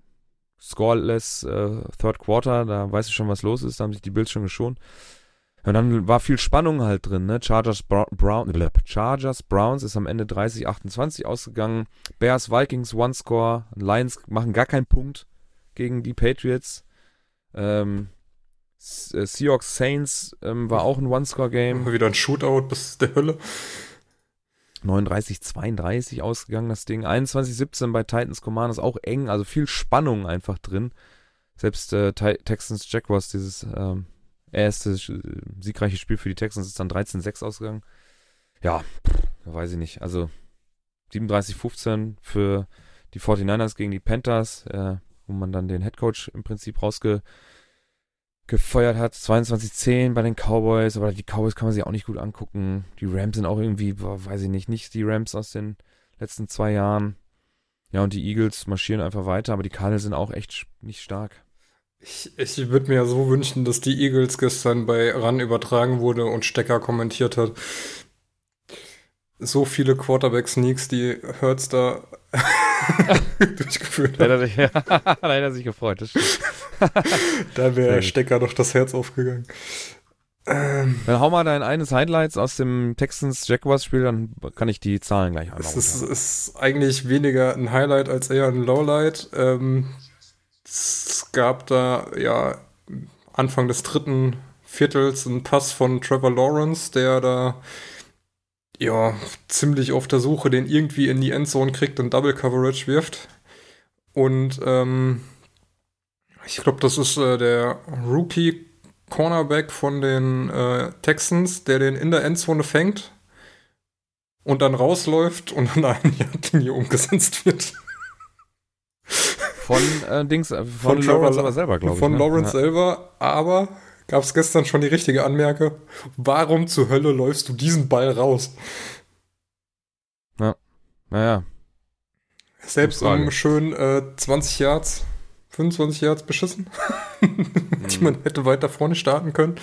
scoreless äh, Third Quarter, da weißt du schon, was los ist, da haben sich die Bills schon geschont. Und dann war viel Spannung halt drin, ne? Chargers, Brown, Chargers Browns ist am Ende 30-28 ausgegangen. Bears Vikings One Score. Lions machen gar keinen Punkt gegen die Patriots. Ähm, äh, Seahawks Saints ähm, war auch ein One-Score-Game. Wieder ein Shootout bis der Hölle. 39-32 ausgegangen, das Ding. 21-17 bei Titans Commanders, auch eng, also viel Spannung einfach drin. Selbst äh, Texans Jaguars, dieses ähm, erste siegreiche Spiel für die Texans, ist dann 13-6 ausgegangen. Ja, weiß ich nicht. Also 37-15 für die 49ers gegen die Panthers, äh, wo man dann den Headcoach im Prinzip rausge gefeuert hat. 22-10 bei den Cowboys, aber die Cowboys kann man sich auch nicht gut angucken. Die Rams sind auch irgendwie, boah, weiß ich nicht, nicht die Rams aus den letzten zwei Jahren. Ja, und die Eagles marschieren einfach weiter, aber die Cardinals sind auch echt nicht stark. Ich, ich würde mir ja so wünschen, dass die Eagles gestern bei RAN übertragen wurde und Stecker kommentiert hat. So viele Quarterback-Sneaks, die Hurts da durchgeführt hat. Da hat er sich gefreut, das da wäre Stecker doch das Herz aufgegangen. Ähm, dann hau mal dein eines Highlights aus dem Texans Jaguars Spiel, dann kann ich die Zahlen gleich einmal Es ist, ist, eigentlich weniger ein Highlight als eher ein Lowlight. Ähm, es gab da ja Anfang des dritten Viertels einen Pass von Trevor Lawrence, der da ja ziemlich auf der Suche den irgendwie in die Endzone kriegt und Double Coverage wirft. Und ähm, ich glaube, das ist äh, der Rookie Cornerback von den äh, Texans, der den in der Endzone fängt und dann rausläuft und an eine Linie umgesetzt wird. Von äh, Dings, äh, von, von Lawrence aber selber, glaube ich. Von ne? Lawrence ja. selber, aber gab es gestern schon die richtige Anmerke. Warum zur Hölle läufst du diesen Ball raus? Ja, naja. Selbst um schön äh, 20 Yards 25 Yards beschissen, die man hätte weiter vorne starten können.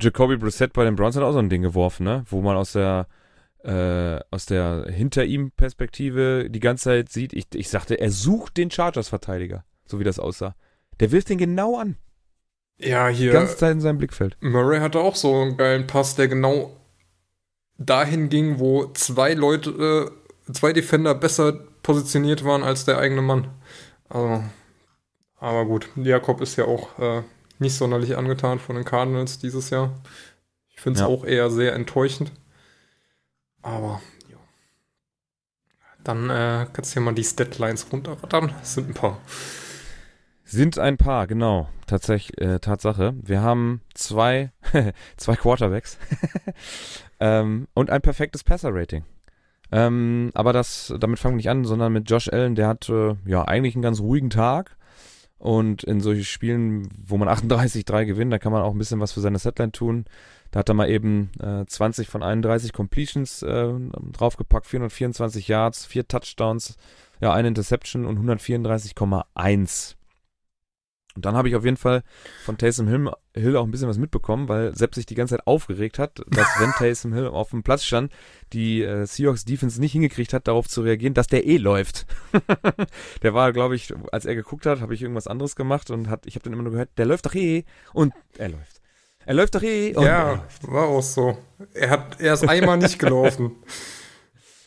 Jacoby Brissett bei den Browns hat auch so ein Ding geworfen, ne? Wo man aus der äh, aus der hinter ihm Perspektive die ganze Zeit sieht, ich, ich sagte, er sucht den Chargers-Verteidiger, so wie das aussah. Der wirft den genau an. Ja, hier. Die ganze Zeit in seinem Blickfeld. Murray hatte auch so einen geilen Pass, der genau dahin ging, wo zwei Leute, äh, zwei Defender besser positioniert waren als der eigene Mann. Also, aber gut, Jakob ist ja auch äh, nicht sonderlich angetan von den Cardinals dieses Jahr. Ich finde es ja. auch eher sehr enttäuschend. Aber ja. Dann äh, kannst du ja mal die Statlines runterrattern. Es sind ein paar. Sind ein paar, genau. Tatsächlich, äh, Tatsache. Wir haben zwei, zwei Quarterbacks ähm, und ein perfektes Passer-Rating. Ähm, aber das, damit fangen wir nicht an, sondern mit Josh Allen, der hat äh, ja eigentlich einen ganz ruhigen Tag. Und in solchen Spielen, wo man 38-3 gewinnt, da kann man auch ein bisschen was für seine Setline tun. Da hat er mal eben äh, 20 von 31 Completions äh, draufgepackt, 424 Yards, vier Touchdowns, ja, eine Interception und 134,1 und dann habe ich auf jeden Fall von Taysom Hill, Hill, auch ein bisschen was mitbekommen, weil Sepp sich die ganze Zeit aufgeregt hat, dass wenn Taysom Hill auf dem Platz stand, die äh, Seahawks Defense nicht hingekriegt hat, darauf zu reagieren, dass der eh läuft. der war, glaube ich, als er geguckt hat, habe ich irgendwas anderes gemacht und hat, ich habe dann immer nur gehört, der läuft doch eh und er läuft. Er läuft doch eh. Und ja, war auch so. Er hat, er ist einmal nicht gelaufen.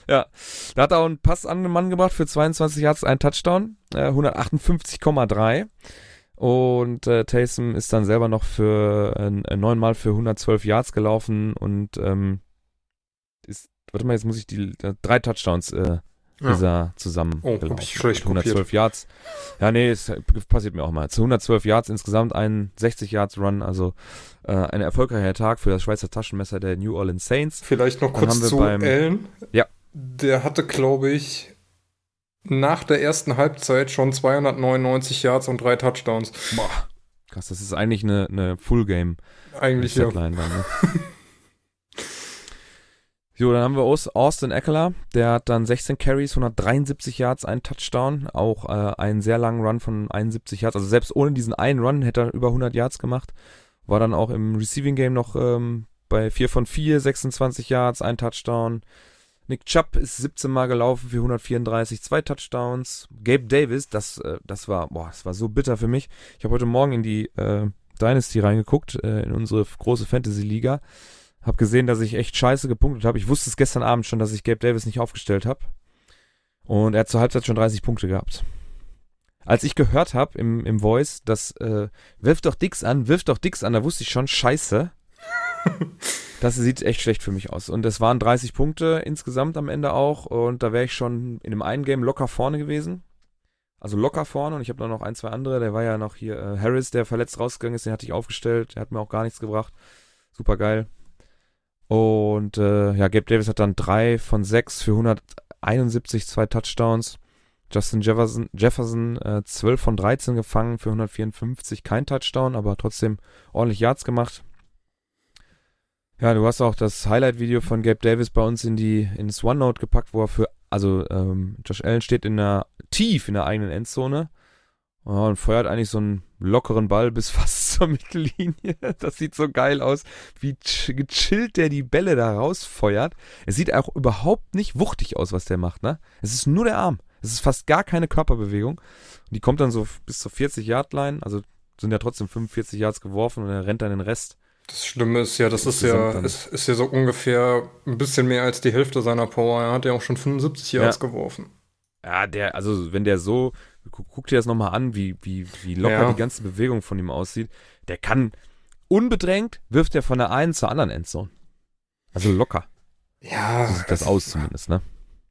Ja, da hat er auch einen Pass an den Mann gebracht für 22 Yards, einen Touchdown, äh, 158,3. Und äh, Taysom ist dann selber noch für äh, neunmal für 112 Yards gelaufen und ähm, ist, warte mal, jetzt muss ich die äh, drei Touchdowns äh, ja. zusammen oh. Hab ich schlecht 112 kopiert. Yards. Ja, nee, es passiert mir auch mal. Zu 112 Yards insgesamt ein 60 Yards Run, also äh, ein erfolgreicher Tag für das Schweizer Taschenmesser der New Orleans Saints. Vielleicht noch kurz zu beim, Allen. Ja. Der hatte, glaube ich, nach der ersten Halbzeit schon 299 Yards und drei Touchdowns. Boah. Krass, das ist eigentlich eine, eine Full Game. Eigentlich ja. Dann, ne? so, dann haben wir Austin Eckler, der hat dann 16 Carries, 173 Yards, einen Touchdown, auch äh, einen sehr langen Run von 71 Yards. Also selbst ohne diesen einen Run hätte er über 100 Yards gemacht. War dann auch im Receiving Game noch ähm, bei 4 von 4, 26 Yards, ein Touchdown. Nick Chubb ist 17 Mal gelaufen für 134, zwei Touchdowns. Gabe Davis, das, äh, das war, boah, das war so bitter für mich. Ich habe heute Morgen in die äh, Dynasty reingeguckt, äh, in unsere große Fantasy-Liga. Hab gesehen, dass ich echt scheiße gepunktet habe. Ich wusste es gestern Abend schon, dass ich Gabe Davis nicht aufgestellt habe. Und er hat zur Halbzeit schon 30 Punkte gehabt. Als ich gehört habe im, im Voice, dass äh, wirf doch Dix an, wirf doch Dix an, da wusste ich schon, scheiße. das sieht echt schlecht für mich aus. Und es waren 30 Punkte insgesamt am Ende auch. Und da wäre ich schon in dem einen Game locker vorne gewesen. Also locker vorne. Und ich habe dann noch ein, zwei andere. Der war ja noch hier äh, Harris, der verletzt rausgegangen ist. Den hatte ich aufgestellt. Der hat mir auch gar nichts gebracht. Super geil. Und äh, ja, Gabe Davis hat dann drei von sechs für 171, zwei Touchdowns. Justin Jefferson, Jefferson äh, 12 von 13 gefangen für 154, kein Touchdown, aber trotzdem ordentlich Yards gemacht. Ja, du hast auch das Highlight-Video von Gabe Davis bei uns in die ins OneNote gepackt, wo er für, also ähm, Josh Allen steht in der tief in der eigenen Endzone ja, und feuert eigentlich so einen lockeren Ball bis fast zur Mittellinie. Das sieht so geil aus, wie gechillt der die Bälle da rausfeuert. Es sieht auch überhaupt nicht wuchtig aus, was der macht, ne? Es ist nur der Arm. Es ist fast gar keine Körperbewegung. Und die kommt dann so bis zur 40-Yard-Line. Also sind ja trotzdem 45 Yards geworfen und er rennt dann den Rest. Das Schlimme ist ja, das ist ja, ist, ist ja so ungefähr ein bisschen mehr als die Hälfte seiner Power. Er hat ja auch schon 75 Yards ja. geworfen. Ja, der, also wenn der so, guck, guck dir das nochmal an, wie, wie, wie locker ja. die ganze Bewegung von ihm aussieht. Der kann unbedrängt, wirft er von der einen zur anderen Endzone. Also locker. Ja. So sieht das aus zumindest, ne?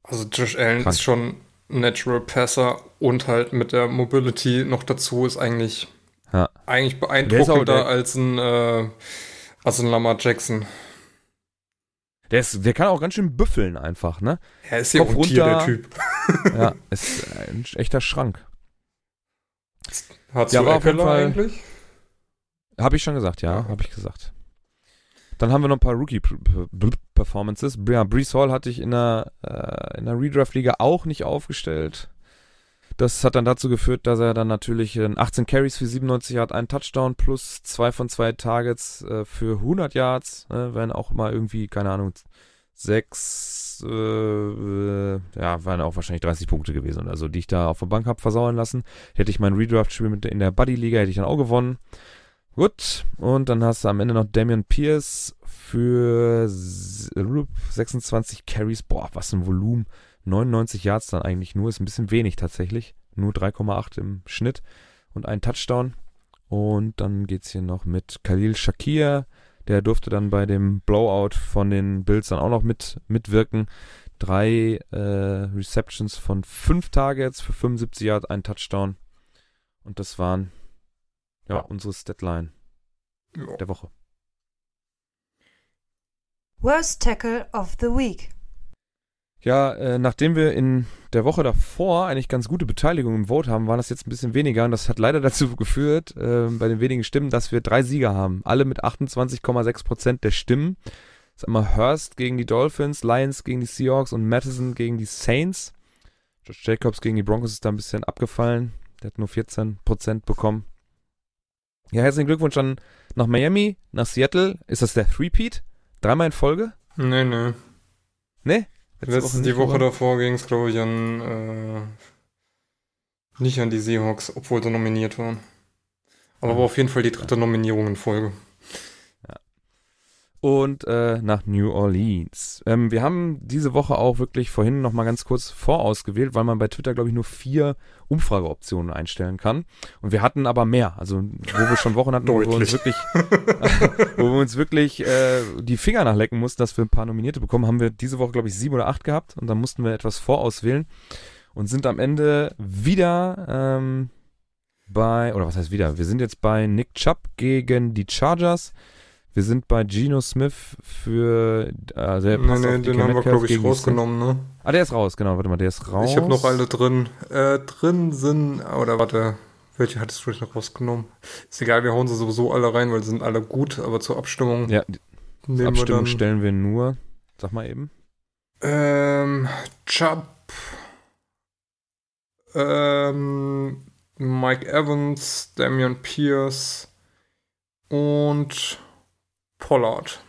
Also Josh Allen Krank. ist schon Natural Passer und halt mit der Mobility noch dazu ist eigentlich, ja. eigentlich beeindruckender als ein, äh, als ein Lamar Jackson. Der, ist, der kann auch ganz schön büffeln einfach, ne? Er ist ja auch ein Tier, der Typ. ja, ist ein echter Schrank. Hast ja, du auf jeden Fall, eigentlich? Habe ich schon gesagt, ja, ja. habe ich gesagt. Dann haben wir noch ein paar Rookie-Performances. Ja, Brees Hall hatte ich in der, äh, in der Redraft-Liga auch nicht aufgestellt. Das hat dann dazu geführt, dass er dann natürlich 18 Carries für 97 Yards, einen Touchdown plus zwei von zwei Targets äh, für 100 Yards, äh, wären auch mal irgendwie, keine Ahnung, sechs, äh, äh, ja, waren auch wahrscheinlich 30 Punkte gewesen oder so, die ich da auf der Bank habe versauern lassen. Hätte ich mein Redraft-Spiel in der Buddy-Liga, hätte ich dann auch gewonnen. Gut, und dann hast du am Ende noch Damian Pierce für 26 Carries. Boah, was ein Volumen. 99 Yards dann eigentlich nur, ist ein bisschen wenig tatsächlich. Nur 3,8 im Schnitt und ein Touchdown. Und dann geht's hier noch mit Khalil Shakir. Der durfte dann bei dem Blowout von den Bills dann auch noch mit, mitwirken. Drei äh, Receptions von fünf Targets für 75 Yards, ein Touchdown. Und das waren ja, unsere Statline ja. der Woche. Worst Tackle of the Week. Ja, äh, nachdem wir in der Woche davor eigentlich ganz gute Beteiligung im Vote haben, waren das jetzt ein bisschen weniger und das hat leider dazu geführt, äh, bei den wenigen Stimmen, dass wir drei Sieger haben. Alle mit 28,6 Prozent der Stimmen. Das ist einmal Hurst gegen die Dolphins, Lions gegen die Seahawks und Madison gegen die Saints. Josh Jacobs gegen die Broncos ist da ein bisschen abgefallen. Der hat nur 14 Prozent bekommen. Ja, herzlichen Glückwunsch dann nach Miami, nach Seattle. Ist das der Three-Peat? Dreimal in Folge? Nee, nee. Nee? Letzte, die Woche oder? davor ging es, glaube ich, an äh, nicht an die Seahawks, obwohl sie nominiert waren. Aber ja. war auf jeden Fall die dritte Nominierung in Folge und äh, nach New Orleans. Ähm, wir haben diese Woche auch wirklich vorhin noch mal ganz kurz vorausgewählt, weil man bei Twitter, glaube ich, nur vier Umfrageoptionen einstellen kann. Und wir hatten aber mehr. Also, wo wir schon Wochen hatten, wo wir uns wirklich, wo wir uns wirklich äh, die Finger nachlecken mussten, dass wir ein paar Nominierte bekommen, haben wir diese Woche, glaube ich, sieben oder acht gehabt. Und dann mussten wir etwas vorauswählen und sind am Ende wieder ähm, bei, oder was heißt wieder? Wir sind jetzt bei Nick Chubb gegen die Chargers. Wir sind bei Geno Smith für. Äh, der nee, nee, den haben wir, glaube ich, rausgenommen, ne? Ah, der ist raus, genau. Warte mal, der ist raus. Ich habe noch alle drin. Äh, drin sind. Oder warte. Welche hattest du noch rausgenommen? Ist egal, wir hauen sie sowieso alle rein, weil sie sind alle gut, aber zur Abstimmung. Ja, zur Abstimmung wir stellen wir nur. Sag mal eben. Ähm. Chubb. Ähm. Mike Evans, Damian Pierce und Pollard.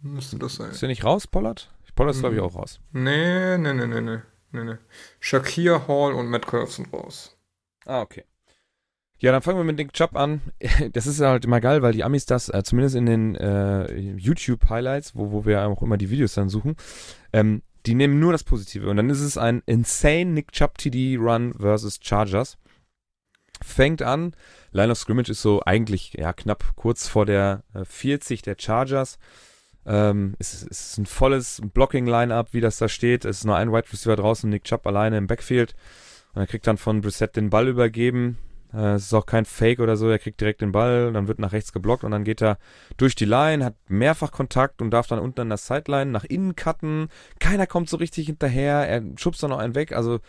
Müsste das sein. Ist der nicht raus, Pollard? Pollard ist, glaube ich, auch raus. Nee, nee, nee, nee, nee. nee, nee. Shakir, Hall und Metcalf sind raus. Ah, okay. Ja, dann fangen wir mit Nick Chubb an. Das ist halt immer geil, weil die Amis das, äh, zumindest in den äh, YouTube-Highlights, wo, wo wir auch immer die Videos dann suchen, ähm, die nehmen nur das Positive. Und dann ist es ein insane Nick Chubb TD Run versus Chargers. Fängt an, Line of Scrimmage ist so eigentlich ja knapp kurz vor der äh, 40 der Chargers. Ähm, es, ist- es ist ein volles Blocking-Line-Up, wie das da steht. Es ist nur ein Wide Receiver draußen, Nick Chubb alleine im Backfield. Und er kriegt dann von Brissett den Ball übergeben. Äh, es ist auch kein Fake oder so. Er kriegt direkt den Ball, dann wird nach rechts geblockt und dann geht er durch die Line, hat mehrfach Kontakt und darf dann unten an der Sideline nach innen cutten. Keiner kommt so richtig hinterher. Er schubst dann noch einen weg. Also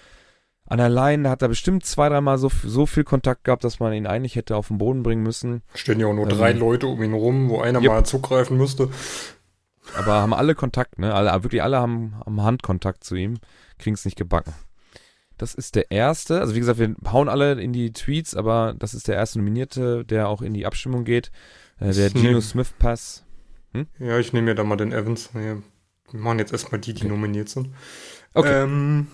an der Line hat er bestimmt zwei, dreimal so, so viel Kontakt gehabt, dass man ihn eigentlich hätte auf den Boden bringen müssen. Stehen ja auch nur Ähm, drei Leute um ihn rum, wo einer Yep. mal zugreifen müsste. Aber haben alle Kontakt, ne? Alle, wirklich alle haben, haben Handkontakt zu ihm. Kriegen es nicht gebacken. Das ist der erste. Also wie gesagt, wir hauen alle in die Tweets, aber das ist der erste Nominierte, der auch in die Abstimmung geht. Äh, der Nee. Geno Smith Pass. Ja, ich nehme mir da mal den Evans. Wir machen jetzt erstmal die, die Okay. nominiert sind. Okay. Ähm,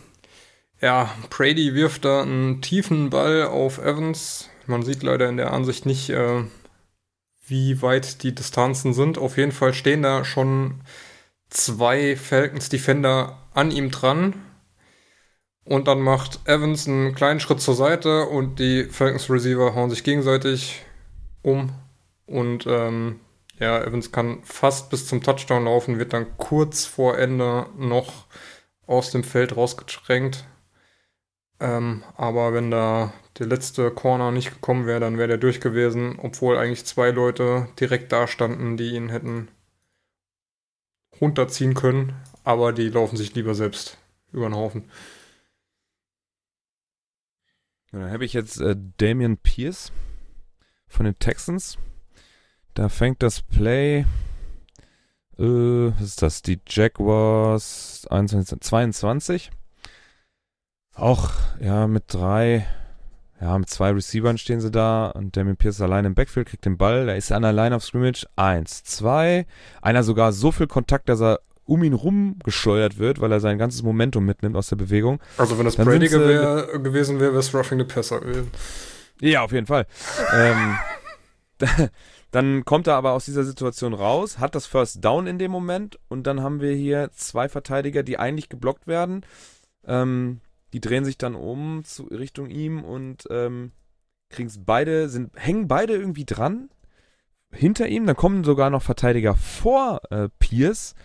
ja, Brady wirft da einen tiefen Ball auf Evans. Man sieht leider in der Ansicht nicht, äh, wie weit die Distanzen sind. Auf jeden Fall stehen da schon zwei Falcons Defender an ihm dran. Und dann macht Evans einen kleinen Schritt zur Seite und die Falcons Receiver hauen sich gegenseitig um. Und ähm, ja, Evans kann fast bis zum Touchdown laufen, wird dann kurz vor Ende noch aus dem Feld rausgedrängt. Ähm, aber wenn da der letzte Corner nicht gekommen wäre, dann wäre der durch gewesen, obwohl eigentlich zwei Leute direkt da standen, die ihn hätten runterziehen können. Aber die laufen sich lieber selbst über den Haufen. Dann habe ich jetzt äh, Damian Pierce von den Texans. Da fängt das Play. Äh, was ist das? Die Jaguars 21, 22. Auch, ja, mit drei, ja, mit zwei Receivern stehen sie da und Damian Pierce ist alleine im Backfield, kriegt den Ball. Da ist er an der Line of Scrimmage. Eins, zwei. Einer sogar so viel Kontakt, dass er um ihn rumgeschleudert wird, weil er sein ganzes Momentum mitnimmt aus der Bewegung. Also wenn das Dann Brady gewär, gewesen wäre, wäre es Roughing the Passer gewesen. Ja, auf jeden Fall. ähm, dann kommt er aber aus dieser Situation raus, hat das First Down in dem Moment und dann haben wir hier zwei Verteidiger, die eigentlich geblockt werden. Ähm, die drehen sich dann um zu Richtung ihm und ähm, kriegen es beide, sind, hängen beide irgendwie dran hinter ihm. Dann kommen sogar noch Verteidiger vor äh, Pierce.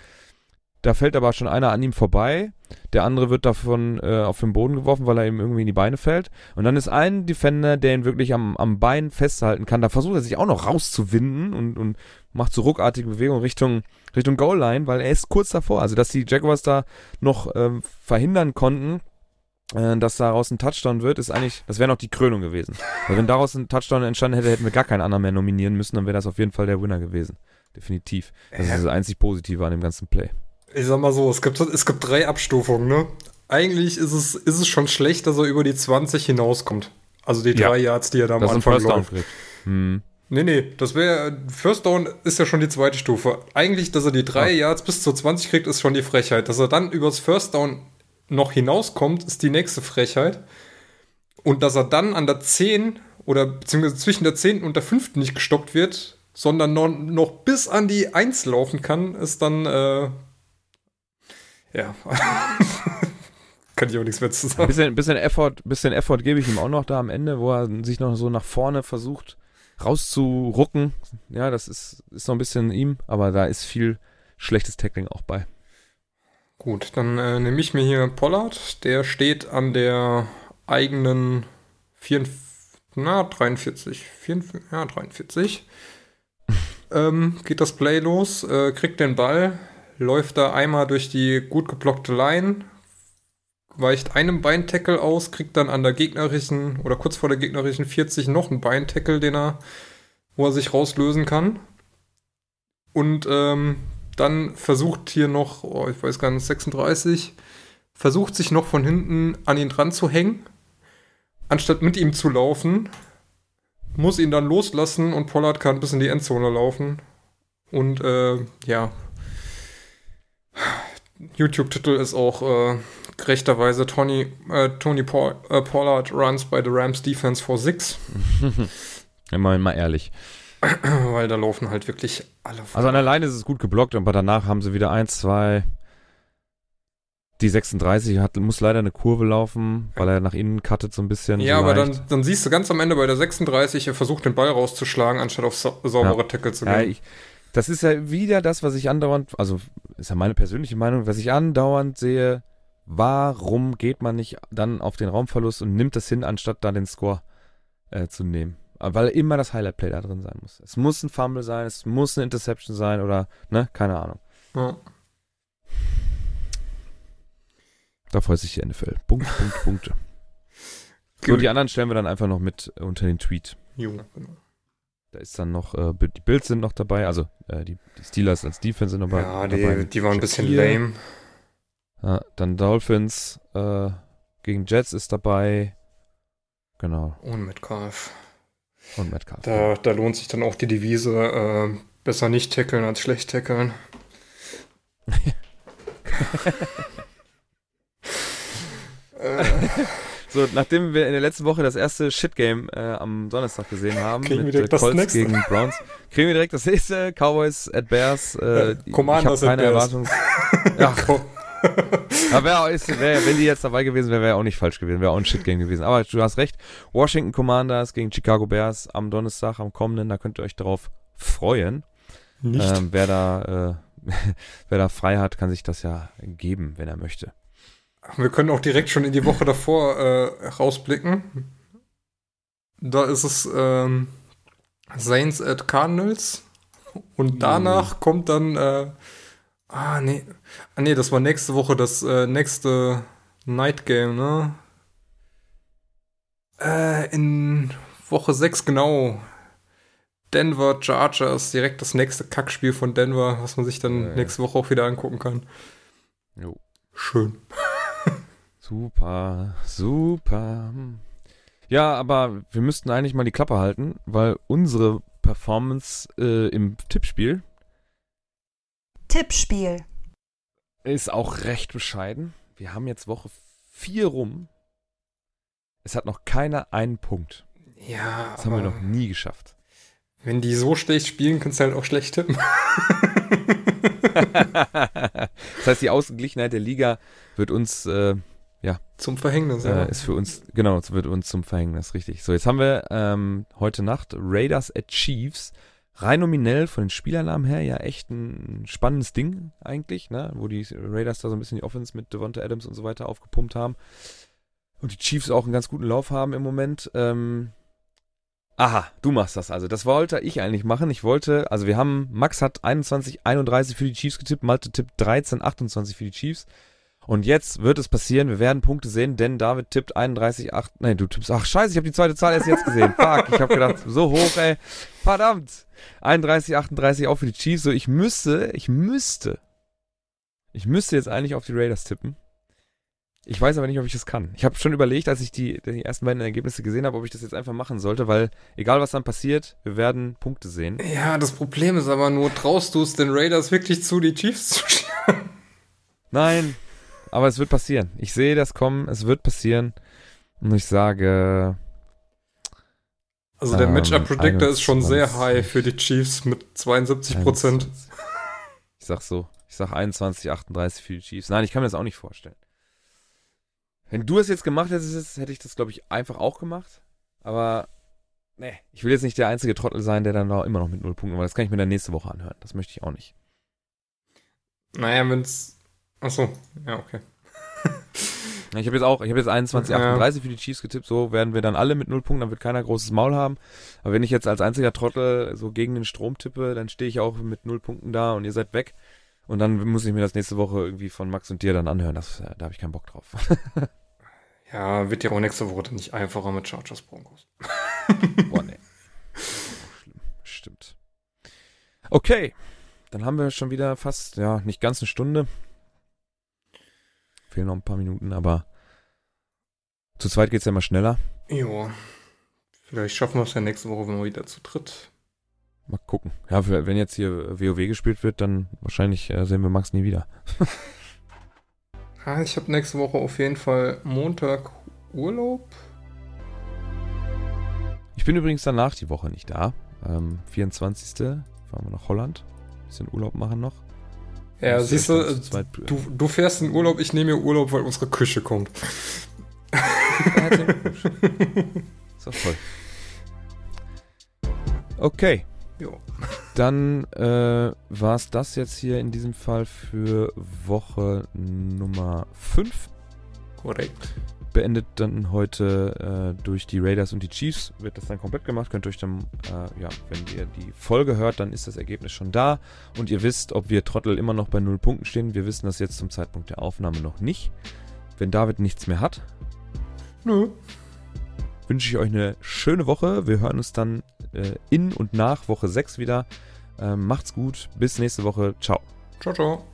Da fällt aber schon einer an ihm vorbei. Der andere wird davon äh, auf den Boden geworfen, weil er ihm irgendwie in die Beine fällt. Und dann ist ein Defender, der ihn wirklich am, am Bein festhalten kann. Da versucht er sich auch noch rauszuwinden und, und macht so ruckartige Bewegungen Richtung, Richtung Goal Line, weil er ist kurz davor. Also, dass die Jaguars da noch ähm, verhindern konnten, äh, dass daraus ein Touchdown wird, ist eigentlich, das wäre noch die Krönung gewesen. Weil wenn daraus ein Touchdown entstanden hätte, hätten wir gar keinen anderen mehr nominieren müssen, dann wäre das auf jeden Fall der Winner gewesen. Definitiv. Das ist das einzig Positive an dem ganzen Play. Ich sag mal so, es gibt, es gibt drei Abstufungen, ne? Eigentlich ist es, ist es schon schlecht, dass er über die 20 hinauskommt. Also die Ja. drei Yards, die er da am ein Anfang läuft. Hm. Nee, nee, das wäre, First Down ist ja schon die zweite Stufe. Eigentlich, dass er die drei Ah. Yards bis zur 20 kriegt, ist schon die Frechheit. Dass er dann übers First Down noch hinauskommt, ist die nächste Frechheit. Und dass er dann an der 10 oder beziehungsweise zwischen der 10. und der 5. nicht gestoppt wird, sondern noch, noch bis an die 1 laufen kann, ist dann, äh, ja. kann ich auch nichts mehr zu sagen. Bisschen, bisschen Effort, bisschen Effort gebe ich ihm auch noch da am Ende, wo er sich noch so nach vorne versucht rauszurucken. Ja, das ist, ist noch ein bisschen ihm, aber da ist viel schlechtes Tackling auch bei. Gut, dann äh, nehme ich mir hier Pollard. Der steht an der eigenen 44, na, 43, 44, ja, 43. ähm, geht das Play los, äh, kriegt den Ball, läuft da einmal durch die gut geblockte Line, weicht einem Beintackle aus, kriegt dann an der gegnerischen oder kurz vor der gegnerischen 40 noch einen Beintackle, den er, wo er sich rauslösen kann. Und ähm, dann versucht hier noch, oh, ich weiß gar nicht, 36, versucht sich noch von hinten an ihn dran zu hängen, anstatt mit ihm zu laufen, muss ihn dann loslassen und Pollard kann bis in die Endzone laufen. Und äh, ja, YouTube-Titel ist auch äh, gerechterweise Tony, äh, Tony Paul, äh, Pollard runs by the Rams Defense for six. Immerhin mal ehrlich. Weil da laufen halt wirklich alle vor. Also an der Line ist es gut geblockt, aber danach haben sie wieder eins, zwei. Die 36 hat, muss leider eine Kurve laufen, weil er nach innen cuttet so ein bisschen. ja, so aber dann, dann siehst du ganz am Ende bei der 36, er versucht den Ball rauszuschlagen, anstatt auf sa saubere Ja. Tackle zu Ja, gehen. ich, das ist ja wieder das, was ich andauernd, also ist ja meine persönliche Meinung, was ich andauernd sehe, warum geht man nicht dann auf den Raumverlust und nimmt das hin, anstatt da den Score äh, zu nehmen? Weil immer das Highlight-Play da drin sein muss. Es muss ein Fumble sein, es muss eine Interception sein oder, ne, keine Ahnung. ja. Da freut sich die NFL. Punkt, Punkt, Punkte. So, Gut. die anderen stellen wir dann einfach noch mit äh, unter den Tweet. Jo, genau. Da ist dann noch, äh, die Bills sind noch dabei, also äh, die, die Steelers als Defense sind dabei. Ja, dabei. die, die waren ein bisschen lame. Ja, dann Dolphins äh, gegen Jets ist dabei. Genau. Und Metcalf. Und Metcalf. Da, da lohnt sich dann auch die Devise, äh, besser nicht tackeln als schlecht tackeln. äh, So, nachdem wir in der letzten Woche das erste Shit-Game äh, am Donnerstag gesehen haben, Kriegen wir mit direkt äh, das Colts nächste. gegen Browns, kriegen wir direkt das nächste. Cowboys at Bears. Äh, Ja, Commanders ich habe keine Bears. Erwartung. Ach, aber wär, ist, wär, wenn die jetzt dabei gewesen wäre, wäre auch nicht falsch gewesen, wäre auch ein Shit-Game gewesen. Aber du hast recht. Washington Commanders gegen Chicago Bears am Donnerstag, am kommenden, da könnt ihr euch darauf freuen. nicht. Ähm, wer da, äh, wer da frei hat, kann sich das ja geben, wenn er möchte. Wir können auch direkt schon in die Woche davor äh, rausblicken. Da ist es ähm, Saints at Cardinals. Und danach kommt dann. Äh, ah, nee. Ah, nee, das war nächste Woche das äh, nächste Night Game, ne? Äh, in Woche 6, genau. Denver Chargers, direkt das nächste Kackspiel von Denver, was man sich dann Ja, nächste Woche auch wieder angucken kann. Jo. Schön. Super, super. Ja, aber wir müssten eigentlich mal die Klappe halten, weil unsere Performance äh, im Tippspiel Tippspiel. ist auch recht bescheiden. Wir haben jetzt Woche 4 rum. Es hat noch keiner einen Punkt. Ja, Das haben wir noch nie geschafft. Wenn die so schlecht spielen, kannst du halt auch schlecht tippen. das heißt, die Ausgeglichenheit der Liga wird uns, äh, Zum Verhängnis, ja. äh, ist für uns, genau, wird uns zum Verhängnis, richtig. So, jetzt haben wir ähm, heute Nacht Raiders at Chiefs. Rein nominell von den Spielernamen her ja echt ein spannendes Ding eigentlich, ne? Wo die Raiders da so ein bisschen die Offense mit Devonta Adams und so weiter aufgepumpt haben. Und die Chiefs auch einen ganz guten Lauf haben im Moment. Ähm, aha, du machst das also. Das wollte ich eigentlich machen. Ich wollte, also wir haben, Max hat 21, 31 für die Chiefs getippt, Malte tippt 13, 28 für die Chiefs. Und jetzt wird es passieren, wir werden Punkte sehen, denn David tippt 31, 8, nein, du tippst, ach scheiße, ich habe die zweite Zahl erst jetzt gesehen. Fuck, ich habe gedacht, so hoch, ey. Verdammt. 31, 38 auch für die Chiefs. So, ich müsste, ich müsste, ich müsste jetzt eigentlich auf die Raiders tippen. Ich weiß aber nicht, ob ich das kann. Ich habe schon überlegt, als ich die, die ersten beiden Ergebnisse gesehen habe, ob ich das jetzt einfach machen sollte, weil egal was dann passiert, wir werden Punkte sehen. Ja, das Problem ist aber nur, traust du es den Raiders wirklich zu, die Chiefs zu schlagen? Nein, aber es wird passieren. Ich sehe das kommen, es wird passieren. Und ich sage, Also der Ähm, Matchup Predictor ist schon sehr 21. high für die Chiefs mit 72 Prozent. 21. Ich sag so, ich sag 21, 38 für die Chiefs. Nein, ich kann mir das auch nicht vorstellen. Wenn du es jetzt gemacht hättest, hätte ich das, glaube ich, einfach auch gemacht. Aber, nee, ich will jetzt nicht der einzige Trottel sein, der dann noch immer noch mit null Punkten, weil das kann ich mir dann nächste Woche anhören. Das möchte ich auch nicht. Naja, wenn's. Achso, ja, okay. Ich habe jetzt auch, ich habe jetzt 21, Ja. 38 für die Chiefs getippt, so werden wir dann alle mit null Punkten, dann wird keiner großes Maul haben. Aber wenn ich jetzt als einziger Trottel so gegen den Strom tippe, dann stehe ich auch mit null Punkten da und ihr seid weg. Und dann muss ich mir das nächste Woche irgendwie von Max und dir dann anhören. Das, äh, da habe ich keinen Bock drauf. Ja, wird ja auch nächste Woche dann nicht einfacher mit Chargers Broncos. Boah, nee. Schlimm. Stimmt. Okay. Dann haben wir schon wieder fast, ja, nicht ganz eine Stunde. Fehlen noch ein paar Minuten, aber zu zweit geht's ja immer schneller. Ja. Vielleicht schaffen wir es ja nächste Woche, wenn wir wieder zu dritt. Mal gucken. Ja, wenn jetzt hier WoW gespielt wird, dann wahrscheinlich äh, sehen wir Max nie wieder. Ah, ich habe nächste Woche auf jeden Fall Montag Urlaub. Ich bin übrigens danach die Woche nicht da. Ähm, 24. fahren wir nach Holland. Bisschen Urlaub machen noch. Ja, Das siehst du, du, du fährst in Urlaub, ich nehme mir Urlaub, weil unsere Küche kommt. Doch toll. Okay, Jo. dann äh, war es das jetzt hier in diesem Fall für Woche Nummer 5. Korrekt. Beendet dann heute äh, durch die Raiders und die Chiefs. Wird das dann komplett gemacht. Könnt ihr euch dann, äh, ja, wenn ihr die Folge hört, dann ist das Ergebnis schon da. Und ihr wisst, ob wir Trottel immer noch bei 0 Punkten stehen. Wir wissen das jetzt zum Zeitpunkt der Aufnahme noch nicht. Wenn David nichts mehr hat, Nö. wünsche ich euch eine schöne Woche. Wir hören uns dann äh, in und nach Woche 6 wieder. Ähm, macht's gut. Bis nächste Woche. Ciao. Ciao, ciao.